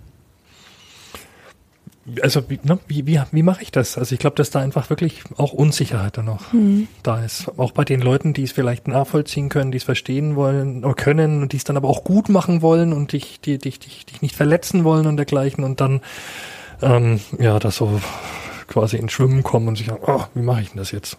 also wie, ne, wie, wie, wie mache ich das? Also ich glaube, dass da einfach wirklich auch Unsicherheit dann noch mhm. da ist. Auch bei den Leuten, die es vielleicht nachvollziehen können, die es verstehen wollen oder können und die es dann aber auch gut machen wollen und dich, die, dich, dich, dich nicht verletzen wollen und dergleichen und dann ähm, ja, das so quasi ins Schwimmen kommen und sich sagen, oh, wie mache ich denn das jetzt?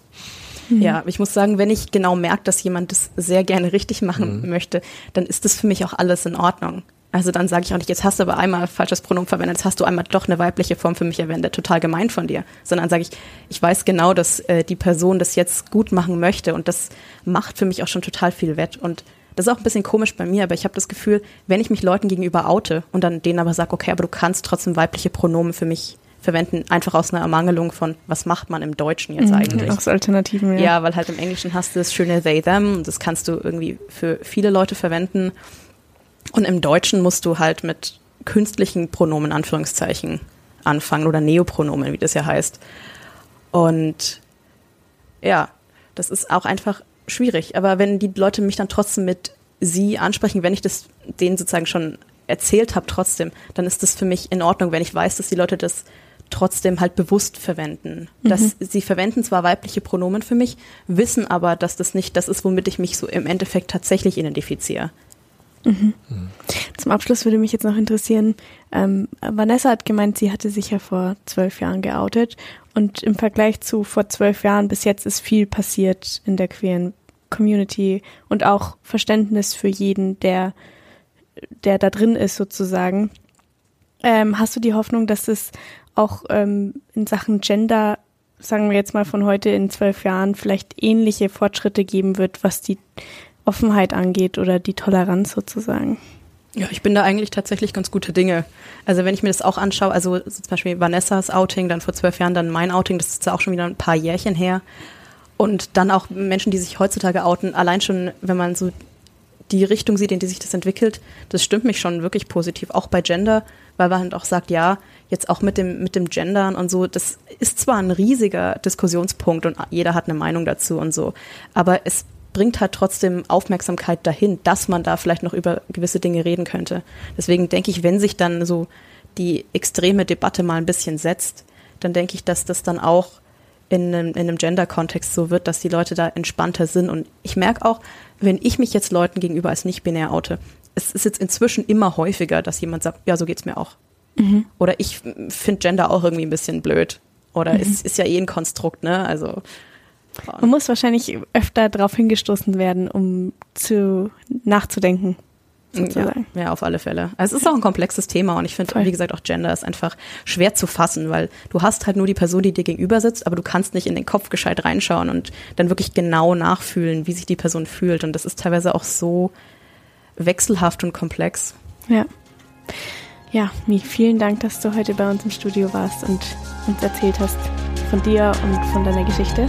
Mhm. Ja, ich muss sagen, wenn ich genau merke, dass jemand das sehr gerne richtig machen mhm. möchte, dann ist das für mich auch alles in Ordnung. Also dann sage ich auch nicht, jetzt hast du aber einmal falsches Pronomen verwendet, jetzt hast du einmal doch eine weibliche Form für mich erwendet, total gemein von dir. Sondern sage ich, ich weiß genau, dass äh, die Person das jetzt gut machen möchte und das macht für mich auch schon total viel wett. Und das ist auch ein bisschen komisch bei mir, aber ich habe das Gefühl, wenn ich mich Leuten gegenüber oute und dann denen aber sage, okay, aber du kannst trotzdem weibliche Pronomen für mich verwenden, einfach aus einer Ermangelung von, was macht man im Deutschen jetzt mhm, eigentlich? Aus Alternativen, ja. Ja, weil halt im Englischen hast du das schöne they, them und das kannst du irgendwie für viele Leute verwenden und im Deutschen musst du halt mit künstlichen Pronomen, Anführungszeichen, anfangen oder Neopronomen, wie das ja heißt. Und ja, das ist auch einfach schwierig. Aber wenn die Leute mich dann trotzdem mit sie ansprechen, wenn ich das denen sozusagen schon erzählt habe, trotzdem, dann ist das für mich in Ordnung, wenn ich weiß, dass die Leute das trotzdem halt bewusst verwenden. Mhm. Dass sie verwenden zwar weibliche Pronomen für mich, wissen aber, dass das nicht das ist, womit ich mich so im Endeffekt tatsächlich identifiziere. Mhm. Zum Abschluss würde mich jetzt noch interessieren, ähm, Vanessa hat gemeint, sie hatte sich ja vor zwölf Jahren geoutet und im Vergleich zu vor zwölf Jahren bis jetzt ist viel passiert in der queeren Community und auch Verständnis für jeden, der, der da drin ist sozusagen. Ähm, hast du die Hoffnung, dass es auch ähm, in Sachen Gender, sagen wir jetzt mal von heute in zwölf Jahren, vielleicht ähnliche Fortschritte geben wird, was die Offenheit angeht oder die Toleranz sozusagen? Ja, ich bin da eigentlich tatsächlich ganz gute Dinge. Also wenn ich mir das auch anschaue, also so zum Beispiel Vanessas Outing, dann vor zwölf Jahren, dann mein Outing, das ist ja auch schon wieder ein paar Jährchen her. Und dann auch Menschen, die sich heutzutage outen, allein schon, wenn man so die Richtung sieht, in die sich das entwickelt, das stimmt mich schon wirklich positiv. Auch bei Gender, weil man halt auch sagt, ja, jetzt auch mit dem, mit dem Gendern und so, das ist zwar ein riesiger Diskussionspunkt und jeder hat eine Meinung dazu und so, aber es bringt halt trotzdem Aufmerksamkeit dahin, dass man da vielleicht noch über gewisse Dinge reden könnte. Deswegen denke ich, wenn sich dann so die extreme Debatte mal ein bisschen setzt, dann denke ich, dass das dann auch in einem, in einem Gender-Kontext so wird, dass die Leute da entspannter sind. Und ich merke auch, wenn ich mich jetzt Leuten gegenüber als nicht-binär oute, es ist jetzt inzwischen immer häufiger, dass jemand sagt, ja, so geht's mir auch. Mhm. Oder ich finde Gender auch irgendwie ein bisschen blöd. Oder mhm. es ist ja eh ein Konstrukt, ne? Also man muss wahrscheinlich öfter darauf hingestoßen werden, um zu nachzudenken. Sozusagen. Ja, ja, auf alle Fälle. Also es ist auch ein komplexes Thema und ich finde, wie gesagt, auch Gender ist einfach schwer zu fassen, weil du hast halt nur die Person, die dir gegenüber sitzt, aber du kannst nicht in den Kopf gescheit reinschauen und dann wirklich genau nachfühlen, wie sich die Person fühlt. Und das ist teilweise auch so wechselhaft und komplex. Ja. Ja, Mi, vielen Dank, dass du heute bei uns im Studio warst und uns erzählt hast von dir und von deiner Geschichte.